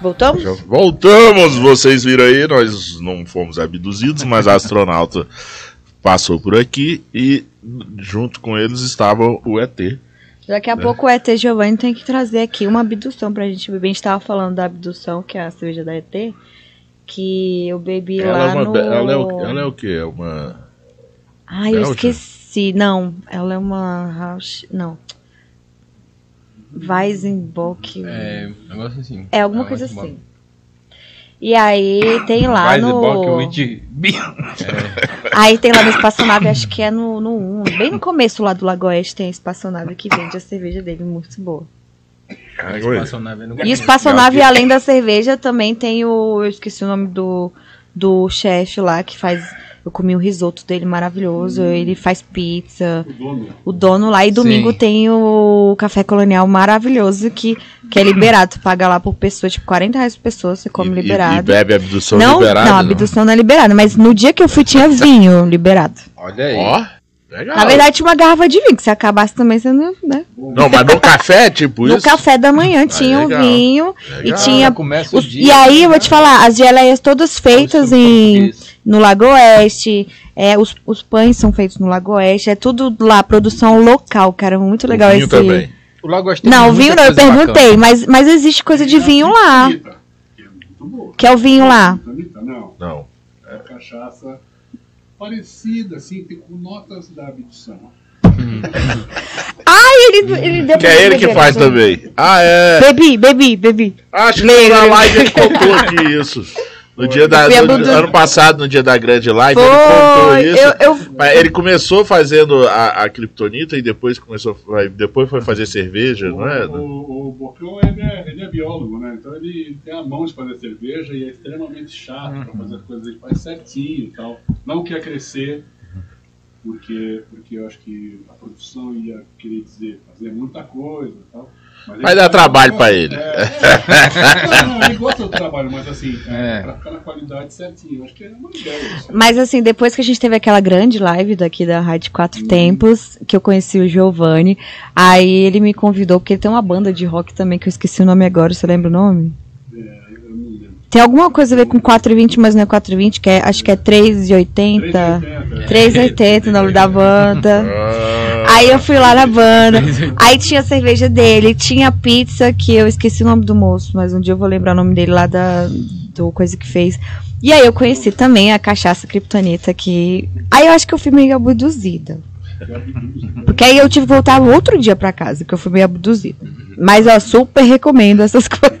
Voltamos? Já voltamos, vocês viram aí, nós não fomos abduzidos, mas a astronauta passou por aqui e junto com eles estava o ET. Daqui a pouco o ET Giovanni tem que trazer aqui uma abdução pra gente beber. A gente tava falando da abdução, que é a cerveja da ET, que eu bebi Ela lá é, uma, no... ela, é o, ela é o quê? É uma. Ai, eu esqueci. Não, ela é uma. Não. Weizenbock. É, um negócio assim. É alguma É, coisa Weizenbock. assim. E aí tem lá Weizenbock, no... Wheat Beer. Aí tem lá no espaçonave, acho que é no, no 1. Bem no começo lá do Lago Oeste tem a espaçonave que vende a cerveja dele, muito boa. Espaçonave é no E espaçonave, além da cerveja, também tem o. Eu esqueci o nome do, do chefe lá que faz. Eu comi o risoto dele maravilhoso. Ele faz pizza. O dono lá. E domingo Sim. tem o café colonial maravilhoso que, que é liberado. Tu paga lá por pessoa, tipo, 40 reais por pessoa, você come e- e- liberado. E, bebe abdução não, liberada. não, a abdução não é liberada. Mas no dia que eu fui tinha vinho liberado. Olha aí. Ó, legal. Na verdade, tinha uma garrafa de vinho, que se acabasse também, você não. Né? Não, mas no café, tipo No isso. café da manhã tinha um legal. vinho e Legal. tinha. Começa o os- dia. e aí, eu vou te falar, as geleias todas feitas em, no Lago Oeste, é, os, os pães são feitos no Lago Oeste, é tudo lá, produção local, cara, muito legal o vinho esse. também. O Lago Oeste tem Não, vinho não, eu perguntei, bacana. mas, mas existe coisa de vinho lá, Que é muito boa. que é o vinho lá. Não, Não. é cachaça parecida, assim, tem com notas da abdução. Ele, ele deu Que é ele que faz também. Ah, é. Bebi, bebi, bebi. Acho que na live ele contou aqui isso. No dia da, no- abdu- ano passado, no dia da grande live, ele contou Foi, isso. eu, eu, ele começou fazendo a, a Kryptonita e depois começou vai- depois foi fazer cerveja, não é? O, o, o Bocão ele é, ele é biólogo, né? Então ele tem a mão de fazer cerveja e é extremamente chato Uhum. para fazer as coisas, ele faz certinho e tal. Não quer crescer, porque, porque eu acho que a produção ia querer dizer fazer muita coisa e tal. Mas Vai dar trabalho gosta- ele. É, não, não, ele gosta do trabalho, mas assim, é, É. pra ficar na qualidade certinho. Acho que é uma ideia. isso. Mas assim, depois que a gente teve aquela grande live daqui da Rádio Quatro Tempos, que eu conheci o Giovanni, aí ele me convidou, porque ele tem uma banda de rock também, que eu esqueci o nome agora, você lembra o nome? É, eu não lembro. Tem alguma coisa a ver com 420, mas não é 420, que é, acho que é 380. 380, 380 o nome da banda. Ah, Aí eu fui lá na banda. Aí tinha a cerveja dele, tinha pizza, que eu esqueci o nome do moço, mas um dia eu vou lembrar o nome dele lá da do coisa que fez. E aí eu conheci também a cachaça kryptonita que aí eu acho que eu fui meio abduzida. Porque aí eu tive que voltar outro dia pra casa, que eu fui meio abduzida. Mas ó, super recomendo essas coisas.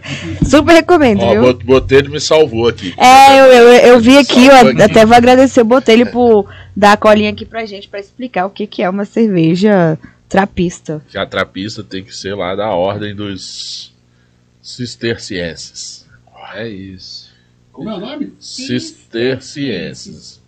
Super recomendo, Ó, viu? Bot- Botelho me salvou aqui. É, eu, eu, eu vi aqui, eu aqui. até vou agradecer o Botelho por dar a colinha aqui pra gente, pra explicar o que, que é uma cerveja trapista. Que a trapista tem que ser lá da ordem dos cistercienses. É isso. Como é o nome? Cistercienses.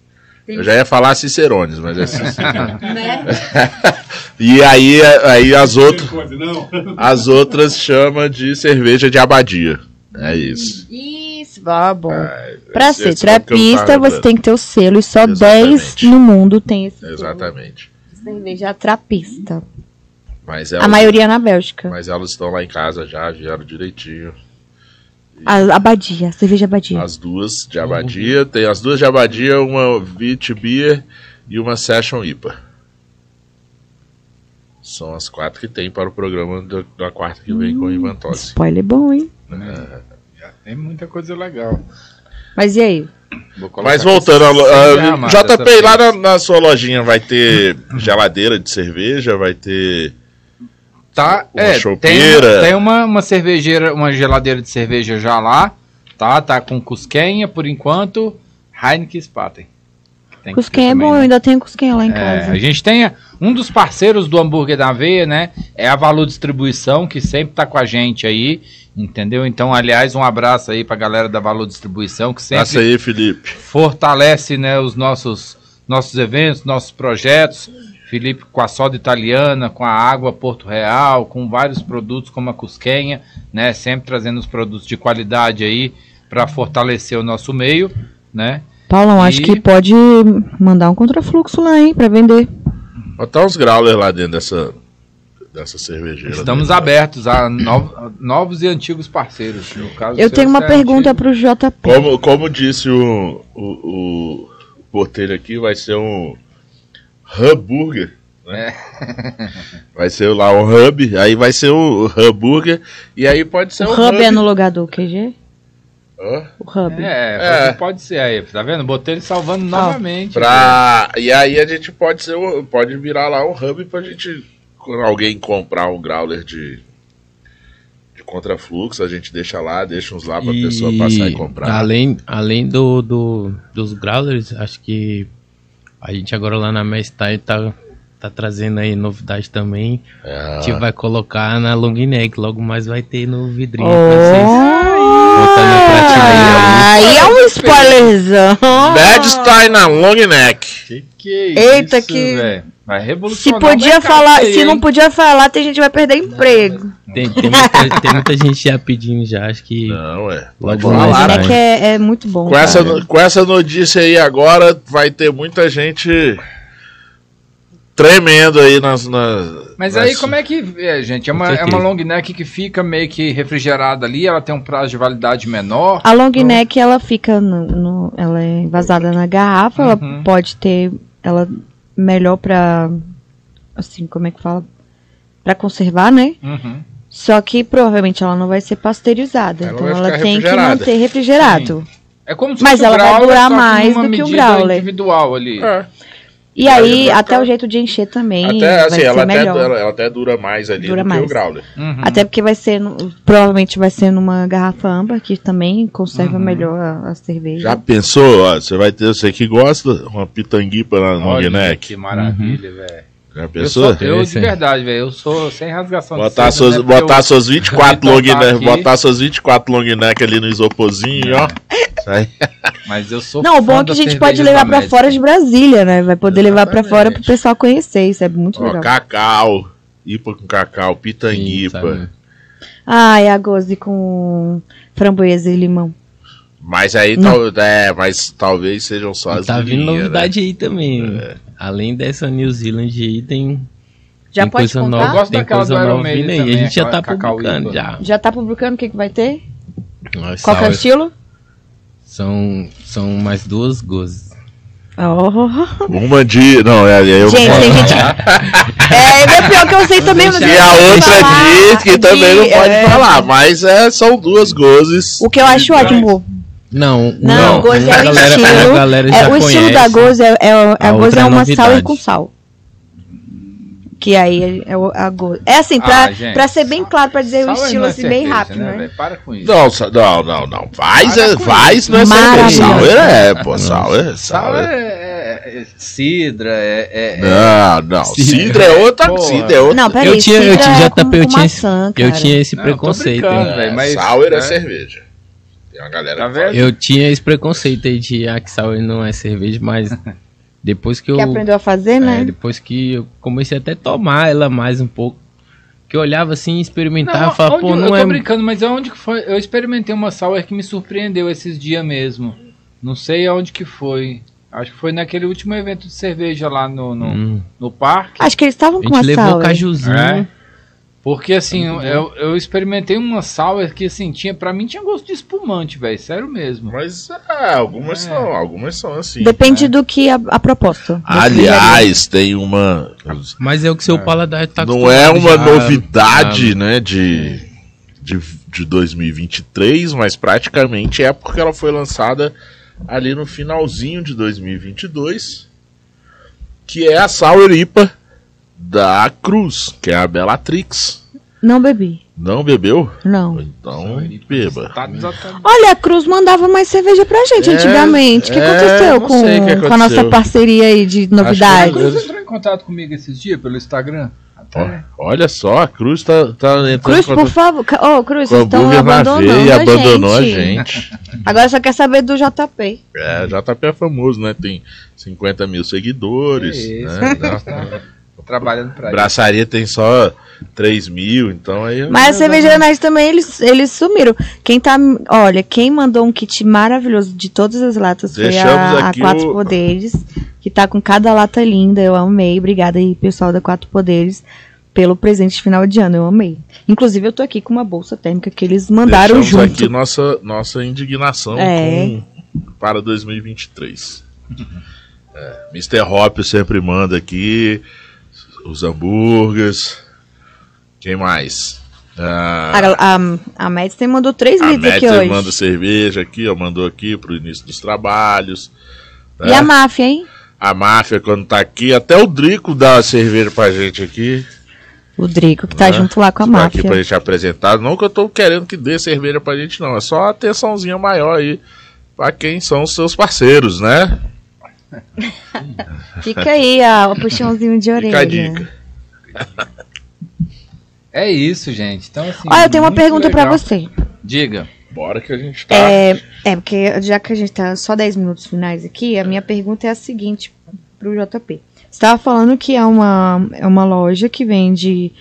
Eu já ia falar cicerones, mas é cistercienses. Né? E aí, aí as, outras, as outras chama de cerveja de abadia. É isso. Isso, ah, bom. Ah, Pra ser é trapista, tava você tem que ter o selo, e só Exatamente. 10 no mundo tem esse selo. Exatamente. Cerveja trapista. Mas A elas, maioria na Bélgica. mas elas estão lá em casa já, vieram direitinho. A Abadia, a cerveja Abadia. As duas de Abadia, tem as duas de Abadia, uma Vit Beer e uma Session IPA. São as quatro que tem para o programa da, da quarta que vem com o Ivan Tossi. Spoiler bom, hein? Já tem muita coisa legal. Mas e aí? Mas voltando, a, a, JP, lá na, na sua lojinha vai ter geladeira de cerveja, vai ter. Tá, Uma é, tem, chopeira. tem uma, uma cervejeira, uma geladeira de cerveja já lá, tá? Tá com Cusquenha, por enquanto, Heineken Spaten. Tem ter é bom, eu né? ainda tenho Cusquem lá em É, casa. a gente tem um dos parceiros do hambúrguer da veia, né? É a Valor Distribuição, que sempre tá com a gente aí, entendeu? Então, aliás, um abraço aí pra galera da Valor Distribuição, que sempre aí, Felipe. fortalece né, os nossos, nossos eventos, nossos projetos. Felipe com a soda italiana, com a água Porto Real, com vários produtos como a Cusquenha, né? Sempre trazendo os produtos de qualidade aí para fortalecer o nosso meio, né? Paulão, acho E- que pode mandar um contrafluxo lá, hein, pra vender. Botar uns growlers lá dentro dessa, dessa cervejeira. Estamos dele. abertos a novos, novos e antigos parceiros. No caso, Eu tenho uma é pergunta antigo. pro JP. Como, como disse o, o, o porteiro aqui, vai ser um hambúrguer. Né? Vai ser lá um hub, aí vai ser o hambúrguer, e aí pode ser O um hub é no lugar do QG? O hub. É, É. pode ser aí, tá vendo? Botei ele salvando novamente. Pra... E aí a gente pode ser um- pode virar lá um hub pra gente, quando alguém comprar um growler de, de contrafluxo, a gente deixa lá, deixa uns lá pra pessoa passar e comprar. Além, além do, do- dos growlers, acho que a gente agora lá na Mestai tá, tá trazendo aí novidade também. É, A gente vai colocar na long neck, logo mais vai ter no vidrinho Oh. pra vocês aí. É um spoilerzão. Bedstein na long neck. Que que é Eita, isso, que- velho? Vai Se revolucionar o podia falar, aí, se não podia falar, tem gente que vai perder emprego. Tem, tem, muita, tem muita gente já pedindo já, acho que Não, é. logo falar. sai. neck é, é muito bom. Com essa, no- com essa notícia aí agora, vai ter muita gente tremendo aí nas. nas Mas nas- aí como é que é, gente? É uma, é uma long neck que fica meio que refrigerada ali, ela tem um prazo de validade menor. A long neck, ela fica no, no- ela é envasada na garrafa, Uhum. ela pode ter ela melhor pra assim, como é que fala? Pra conservar, né? Uhum. Só que provavelmente ela não vai ser pasteurizada, Ela então ela tem que manter refrigerado. É como se Mas ela vai durar mais do que o medida growler. individual ali. É. E E aí até ficar- o jeito de encher também Até, vai assim, ser ela até, ela, ela até dura mais ali Dura do mais. que o growler. Uhum. Até porque vai ser, no- provavelmente vai ser numa garrafa âmbar, que também conserva Uhum. melhor a, a cerveja. Já pensou? Ó, você vai ter, você que gosta, uma pitanguipa na long Olha neck. que maravilha, velho. Já Eu, pensou? sou, eu de Interessante. verdade, velho, eu sou sem rasgação de Botar, seda, suas, né, botar eu- suas 24 long neck, botar suas 24 long neck ali no isoporzinho, ó. Sai. Mas eu sou Não, o bom é que a gente pode levar Médica. fora de Brasília, né? Vai poder levar pra fora pro Exatamente. pessoal conhecer, isso é muito Ó, legal. cacau, ipa com cacau, Sim, pitanguipa. sabe? Ah, e a goze com framboesa e limão. Mas aí, tal, é, mas talvez sejam só as tá vindo linhas, né? novidade aí também. Além dessa New Zealand aí, tem, Já tem pode coisa contar? nova. Eu gosto tem coisa do Iron nova vindo aí. também, a gente já tá publicando IPA. já. Já tá publicando o que, que vai ter? Nossa, Qual que é o estilo? São, são mais duas gozes. Oh. Uma de. Não, é, é eu Gente, tem gente. É, é pior que eu sei também. não E a outra falar diz que também não de- pode é, falar, mas é, são duas gozes. O que eu acho ótimo. Não, Não, goze é a o galera, estilo. A galera já É, o estilo da conhece. goze é, é, a A goze outra é uma novidade. sour com sal. Que aí é, o- a goze. É assim, pra, Ah, gente, pra ser bem claro, pra dizer o Sour estilo não é assim, bem cerveja, rápido, né? velho? Para com isso. Não, não, não, não. Para é, isso. não é cerveja. Sour é, pô, sour é. Sour é, é. é- é cidra, é... é- é- Não, não. Cidra é outra. Porra. Cidra é outra. Não, peraí, Eu tinha, eu tinha, é já com- tapei, eu tinha, maçã, eu cara. tinha esse Não, preconceito. velho, mas- Sour é né? cerveja. Tem uma galera Tá vendo? Eu tinha esse preconceito aí de ah, que sour não é cerveja, mas depois que eu. Que aprendeu a fazer, é, né? depois que eu comecei até a tomar ela mais um pouco. Que eu olhava assim, experimentava e falava, onde- pô, eu não tô é. brincando, mas aonde que foi? Eu experimentei uma sour que me surpreendeu esses dias mesmo. Não sei aonde que foi. Acho que foi naquele último evento de cerveja lá no, no, Hum. no parque. Acho que eles estavam A com uma gente levou sour. cajuzinho. É. Porque assim, eu, eu experimentei uma sour que assim, tinha, pra mim tinha gosto de espumante, velho. Sério mesmo. Mas é, algumas É. são, algumas são assim. Depende do que a, a proposta. Aliás, tem uma. Mas é o que seu paladar tá Não é acostumado uma já novidade, a- né, de, de, de 2023, mas praticamente é porque ela foi lançada ali no finalzinho de 2022, que é a Sour IPA da Cruz, que é a Bellatrix. Não bebi. Não bebeu? Não. Então beba. Olha, a Cruz mandava mais cerveja pra gente É, antigamente. O que é, aconteceu com, que com a nossa aconteceu. parceria aí de novidades? Deus. Você entrou em contato comigo esses dias pelo Instagram? Até. Olha só, a Cruz tá, tá entrando Cruz, por favor. Ô, Cruz, a estão hambúrguer na abandonando veia e a abandonou a gente. gente. Agora só quer saber do JP. É, JP é famoso, né? Tem 50 mil seguidores. Isso. Né? Trabalhando pra isso. Braçaria tem só 3 mil, então aí. Mas a cerveja Nice também, eles, eles sumiram. Quem tá. Olha, quem mandou um kit maravilhoso de todas as latas foi Deixamos a, a aqui Quatro o- Poderes. Que tá com cada lata linda. Eu amei. Obrigada aí, pessoal da Quatro Poderes, pelo presente de final de ano. Eu amei. Inclusive, eu tô aqui com uma bolsa térmica que eles mandaram Deixamos junto. aqui nossa, nossa indignação É. com- para 2023. É, Mr. Hop sempre manda aqui os hambúrgueres. Quem mais? Ah, A, a, a Madison mandou 3 a litros aqui hoje. manda cerveja aqui, ó, mandou aqui pro início dos trabalhos. E né? a máfia, hein? A máfia quando tá aqui, até o Drico dá a cerveja pra gente aqui. O Drico, que tá né? junto lá com a Tá máfia. aqui pra gente apresentar. Não que eu tô querendo que dê cerveja pra gente, não. É só uma atençãozinha maior aí pra quem são os seus parceiros, né? Fica aí, ó, o puxãozinho de orelha. Fica a dica. É isso, gente. Então, assim. Olha, eu tenho uma pergunta pra legal. você. Diga. Bora que a gente tá. É, é, porque já que a gente tá só 10 minutos finais aqui, a minha pergunta é a seguinte pro JP. Você tava falando que é uma, é uma loja que vende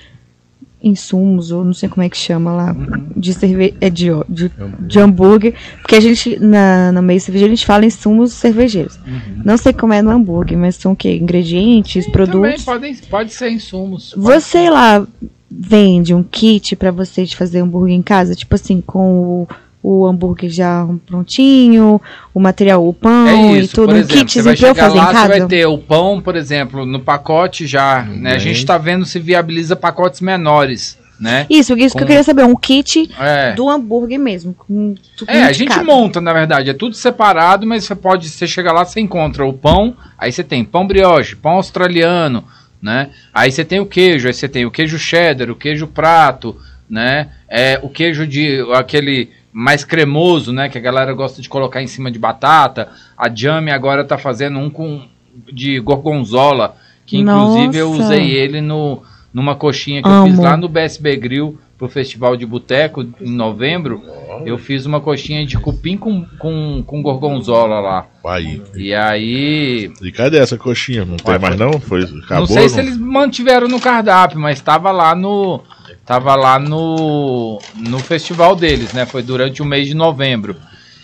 insumos, ou não sei como é que chama lá, de cerveja, é de, de, de hambúrguer, porque a gente, na, na meio cervejeiro, a gente fala insumos cervejeiros. Não sei como é no hambúrguer, mas são o quê? Ingredientes, Também produtos? podem, pode ser insumos. Você lá vende um kit pra você de fazer hambúrguer em casa, tipo assim, com o, o hambúrguer já prontinho, o material, o pão É e isso, tudo, por um exemplo, você vai chegar fazer lá, em você casa? vai ter o pão, por exemplo, no pacote já, né? A gente tá vendo se viabiliza pacotes menores, né? Isso, isso que Com- eu queria saber, um kit É. do hambúrguer mesmo. Com tudo É, a gente monta, na verdade, é tudo separado, mas você pode, você chega lá, você encontra o pão, aí você tem pão brioche, pão australiano, né? Aí você tem o queijo, aí você tem o queijo cheddar, o queijo prato, né? É, o queijo de aquele mais cremoso, né? Que a galera gosta de colocar em cima de batata. A Jame agora tá fazendo um com de gorgonzola, que inclusive eu Nossa. usei ele no, numa coxinha que eu fiz Amo. lá no BSB Grill pro Festival de Boteco em novembro. Eu fiz uma coxinha de cupim com, com, com gorgonzola lá. Aí. E aí. E cadê essa coxinha? Não tem mais não? Foi, acabou? não sei se eles mantiveram no cardápio, mas estava lá no. Tava lá no, no festival deles, né? Foi durante o mês de novembro.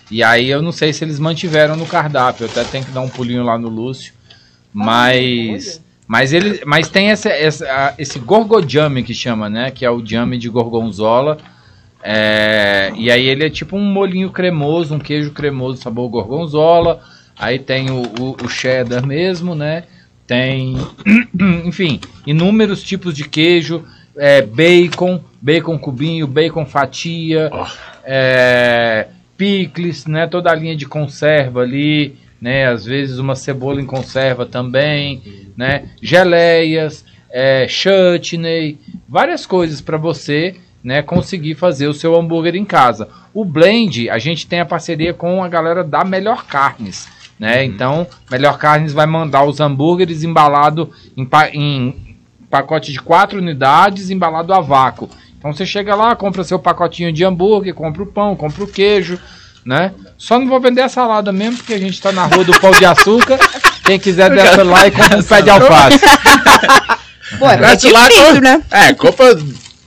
E aí eu não sei se eles mantiveram no cardápio. Eu até tenho que dar um pulinho lá no Lúcio. Mas. Mas, ele, mas tem essa, essa, esse gorgojame que chama, né? Que é o jame de gorgonzola. É, e aí ele é tipo um molinho cremoso, um queijo cremoso sabor gorgonzola. Aí tem o, o, o cheddar mesmo, né? Tem, enfim, inúmeros tipos de queijo. É, bacon, bacon cubinho, bacon fatia, é, picles, né? Toda a linha de conserva ali, né? Às vezes uma cebola em conserva também, né? Geleias, é, chutney, várias coisas para você, né? Conseguir fazer o seu hambúrguer em casa. O blend, a gente tem a parceria com a galera da Melhor Carnes, né? Então, Melhor Carnes vai mandar os hambúrgueres embalado em, em pacote de quatro unidades, embalado a vácuo. Então você chega lá, compra seu pacotinho de hambúrguer, compra o pão, compra o queijo, né? Só não vou vender a salada mesmo, porque a gente tá na rua do pão de açúcar. Quem quiser desce lá e compra um pé de alface. Pô, é lá, difícil, co- né? É, compra,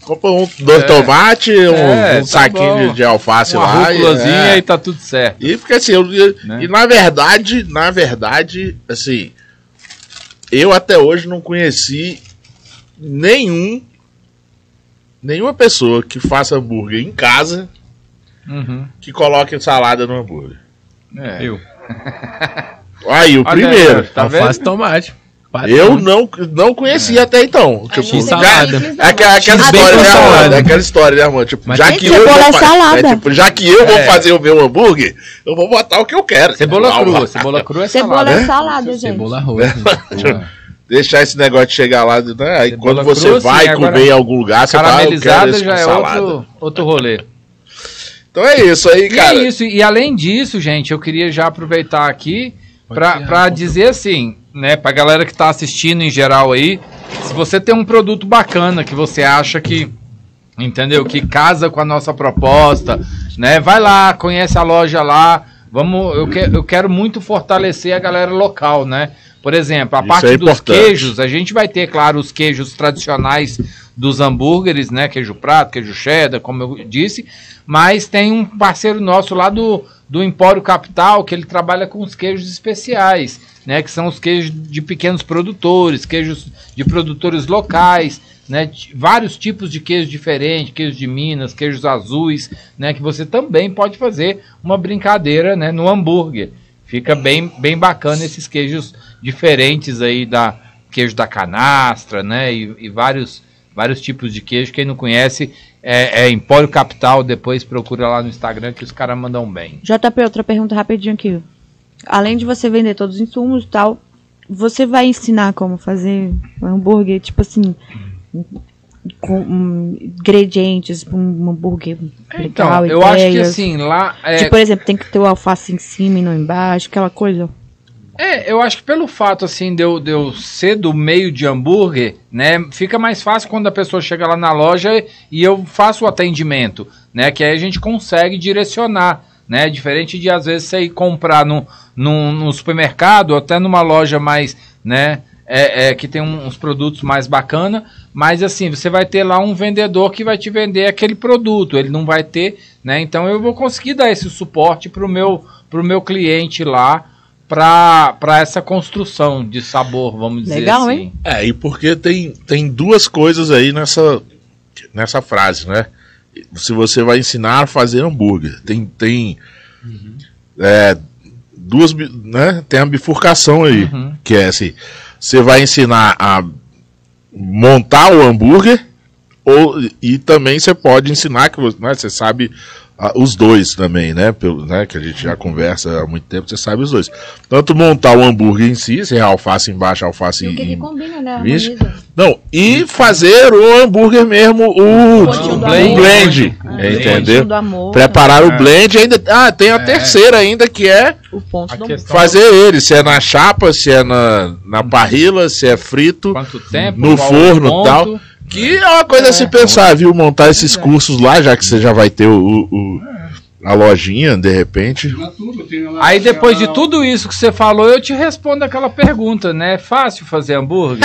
compra um, dois É. tomates, um, É, um tá saquinho bom. de, de alface Uma lá. rúculazinha é. e tá tudo certo. E fica assim, eu, e- Né? e na verdade, na verdade, assim, eu até hoje não conheci nenhum nenhuma pessoa que faça hambúrguer em casa Uhum. que coloque salada no hambúrguer. É. Eu. Aí, o Olha primeiro. aí, Tá Alface vendo? tomate. Padrão. Eu não, não conhecia até então. Tipo, X salada. é aquela, aquela X história, bacon né, salada. Armando? É aquela história, né, Armando? Tipo, Mas já que eu vou cebola é é, tipo, já que eu vou É. fazer o meu hambúrguer, eu vou botar o que eu quero. Cebola Tipo, crua. Cebola crua é Cebola salada. é salada, gente. Cebola roxa. Deixar esse negócio de chegar lá, né? Aí Cebola quando você sim, vai agora comer em algum lugar, você fala, eu quero esse já com é salada. outro, outro rolê. Então é isso aí, E cara. é isso. E além disso, gente, eu queria já aproveitar aqui pra, tirar pra a foto. dizer assim, né, pra galera que tá assistindo em geral aí, se você tem um produto bacana que você acha que, entendeu, que casa com a nossa proposta, né, vai lá, conhece a loja lá, vamos, eu, que, eu quero muito fortalecer a galera local, né, por exemplo, a Isso parte é dos queijos, a gente vai ter, claro, os queijos tradicionais dos hambúrgueres, né? Queijo prato, queijo cheddar, como eu disse. Mas tem um parceiro nosso lá do, do Empório Capital que ele trabalha com os queijos especiais, né? Que são os queijos de pequenos produtores, queijos de produtores locais, né? Vários tipos de queijo diferentes, queijos de Minas, queijos azuis, né? Que você também pode fazer uma brincadeira, né? No hambúrguer. Fica bem, bem bacana esses queijos diferentes aí da queijo da canastra, né? E, e vários, vários tipos de queijo. Quem não conhece é, é Empório Capital. Depois procura lá no Instagram que os caras mandam bem. JP, outra pergunta rapidinho aqui. Além de você vender todos os insumos e tal, você vai ensinar como fazer um hambúrguer, tipo assim, com ingredientes, um hambúrguer Então, legal, eu acho que ideias. assim, lá. É, Tipo, por exemplo, tem que ter o alface em cima e não embaixo, aquela coisa. É, eu acho que pelo fato assim de eu, de eu ser do meio de hambúrguer, né, fica mais fácil quando a pessoa chega lá na loja e eu faço o atendimento, né, que aí a gente consegue direcionar, né, diferente de às vezes você ir comprar no supermercado ou até numa loja mais, né, é, é, que tem um- uns produtos mais bacana, mas assim, você vai ter lá um vendedor que vai te vender aquele produto, ele não vai ter, né, então eu vou conseguir dar esse suporte pro meu, pro meu cliente lá, para essa construção de sabor, vamos dizer Legal, assim. hein? É, e porque tem, tem duas coisas aí nessa, nessa frase, né? Se você vai ensinar a fazer hambúrguer, tem, tem é, duas, né? Tem a bifurcação aí, Uhum. que é assim, você vai ensinar a montar o hambúrguer ou, e também você pode ensinar que você, né, você sabe ah, os dois também, né? Pelo, né? Que a gente já conversa há muito tempo, você sabe os dois. Tanto montar o hambúrguer em si, se é alface embaixo, alface em, combina, né? Vixe. não, e fazer o hambúrguer mesmo, o, o do blend, amor. blend, Ah, entendeu? do amor, Preparar o É. blend ainda. Ah, tem a terceira ainda que é o ponto do fazer ele, se é na chapa, se é na, na parrila, se é frito, Quanto tempo, no forno e ponto. tal. Que é uma coisa a se pensar, viu? Montar esses cursos lá, já que você já vai ter o, o- a lojinha, de repente. Aí depois de tudo isso que você falou, eu te respondo aquela pergunta, né? É fácil fazer hambúrguer?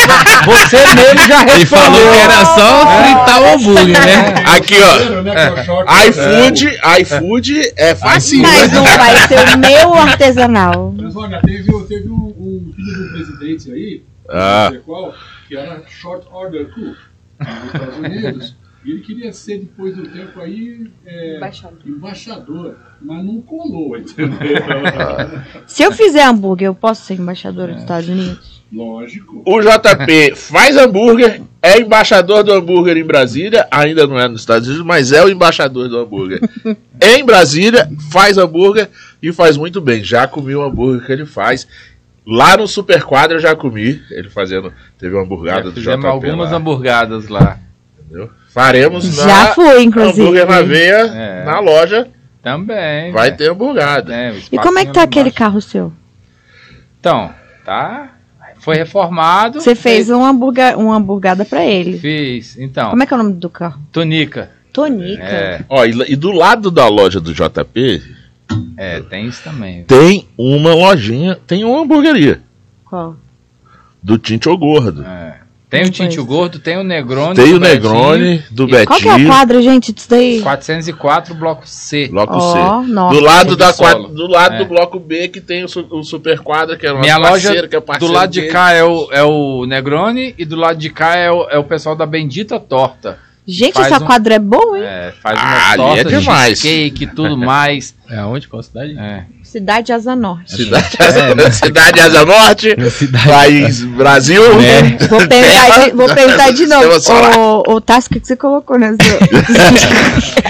você mesmo já Ele falou respondeu. que era só fritar o hambúrguer, né? Aqui, ó. Né, a short, iFood, iFood é fácil. Mas não vai ser o meu artesanal. Mas olha, teve, teve um, um filho do presidente aí, Ah. não sei qual, que era short order cook nos Estados Unidos. E ele queria ser, depois do tempo aí, é, Embaixador. embaixador, mas não colou, entendeu? Se eu fizer hambúrguer, eu posso ser embaixadora dos Estados Unidos? Lógico. O JP faz hambúrguer, é embaixador do hambúrguer em Brasília, ainda não é nos Estados Unidos, mas é o embaixador do hambúrguer. em Brasília, faz hambúrguer e faz muito bem. Já comi o hambúrguer que ele faz. Lá no Super Quadra eu já comi, ele fazendo, teve uma hamburgada É, do fizemos JP algumas lá, hamburgadas lá. entendeu? Faremos Já na fui, inclusive. hambúrguer na veia, É. na loja, Também. vai né? ter hamburgada. É, E como é que tá aquele embaixo. carro seu? Então, tá. Foi reformado. Você fez um hambúrguer, uma hamburgada pra ele. Fiz. Então, Como é que é o nome do carro? Tonica. Tonica. É, Ó, e, e do lado da loja do JP, é, tem isso também. tem uma lojinha, tem uma hamburgueria Qual? do Tinto Gordo. É. Tem o Tintio. Gordo, tem o Negroni. Tem do o Negroni, Betinho, do E Qual que é o Betinho, quadro, gente, disso daí? 404, bloco C. bloco Ó, C. nossa. Do lado, da do, lado É. do bloco B que tem o, o Super Quadra, que é o nosso Minha loja, parceiro, que é do parceiro lado de dele. cá é o, é o Negroni e do lado de cá é o, é o pessoal da Bendita Torta. Gente, Faz essa um- quadra é boa, hein? É, faz Ah, uma torta, é demais. cheesecake e tudo mais. É aonde? Qual cidade? É. Cidade Asa Norte. Cidade, É, Cidade Asa Norte, país Brasil. É. Vou perguntar, de, vou perguntar de novo. Tasco, o que você colocou nessa?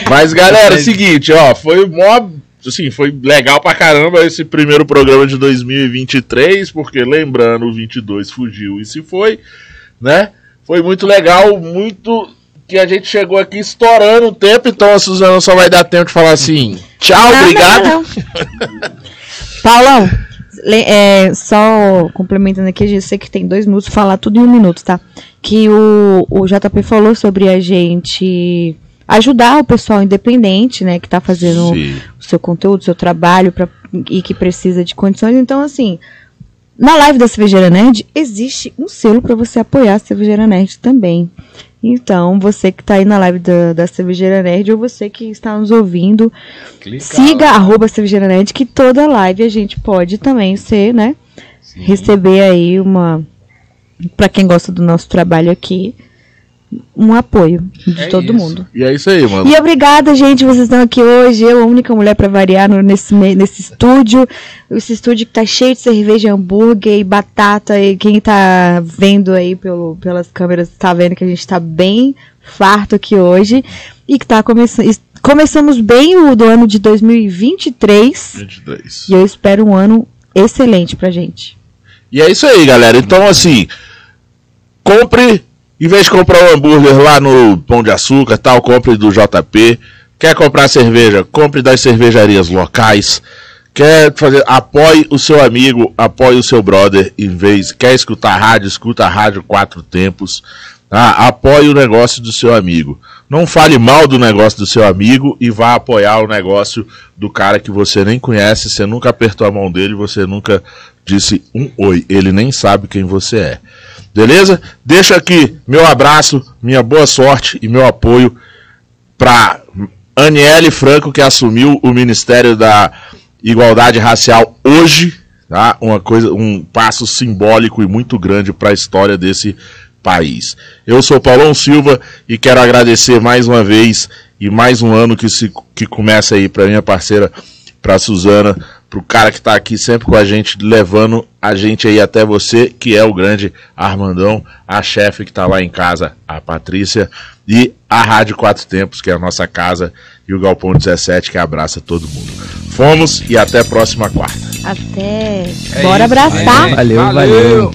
Mas, galera, é o seguinte, ó, foi mó. Assim, foi legal pra caramba esse primeiro programa de 2023, porque lembrando, o 22 fugiu e se foi, né? Foi muito legal, muito que a gente chegou aqui estourando o tempo, então a Suzana só vai dar tempo de falar assim: tchau, Não, obrigado. não, não. Paulão, é, só complementando aqui, eu sei que tem dois minutos, falar tudo em um minuto, tá? Que o, o JP falou sobre a gente ajudar o pessoal independente, né, que tá fazendo Sim. o seu conteúdo, o seu trabalho pra, e que precisa de condições. Então, assim, na live da Cervejeira Nerd, existe um selo para você apoiar a Cervejeira Nerd também. Então, você que tá aí na live da, da Cervejeira Nerd, ou você que está nos ouvindo, siga arroba Cervejeira Nerd, que toda live a gente pode também ser, né? Receber aí uma. Pra quem gosta do nosso trabalho aqui, um apoio de É todo isso. mundo. E é isso aí, mano. E obrigada, gente. Vocês estão aqui hoje. Eu, a única mulher pra variar no- nesse, nesse estúdio. Esse estúdio que tá cheio de cerveja, hambúrguer e batata. E quem tá vendo aí pelo, pelas câmeras tá vendo que a gente tá bem farto aqui hoje. E que tá começando. Começamos bem o do ano de 2023. 23. E eu espero um ano excelente pra gente. E é isso aí, galera. Então, assim, compre, em vez de comprar um hambúrguer lá no Pão de Açúcar, tal, compre do JP. Quer comprar cerveja? Compre das cervejarias locais. Quer fazer, apoie o seu amigo, apoie o seu brother, em vez, quer escutar rádio, escuta a rádio Quatro Tempos. Tá? Apoie o negócio do seu amigo. Não fale mal do negócio do seu amigo e vá apoiar o negócio do cara que você nem conhece, você nunca apertou a mão dele, você nunca disse um oi, ele nem sabe quem você é. Beleza? Deixa aqui meu abraço, minha boa sorte e meu apoio para Aniele Franco, que assumiu o Ministério da Igualdade Racial hoje, tá? Uma coisa, um passo simbólico e muito grande para a história desse país. Eu sou Paulão Silva e quero agradecer mais uma vez e mais um ano que se que começa aí para minha parceira, para Suzana, pro cara que tá aqui sempre com a gente, levando a gente aí até você, que é o grande Armandão, a chefe que tá lá em casa, a Patrícia, e a Rádio Quatro Tempos, que é a nossa casa, e o Galpão 17, que abraça todo mundo. Fomos e até a próxima quarta. Até. É Bora isso, abraçar. gente. Valeu, valeu.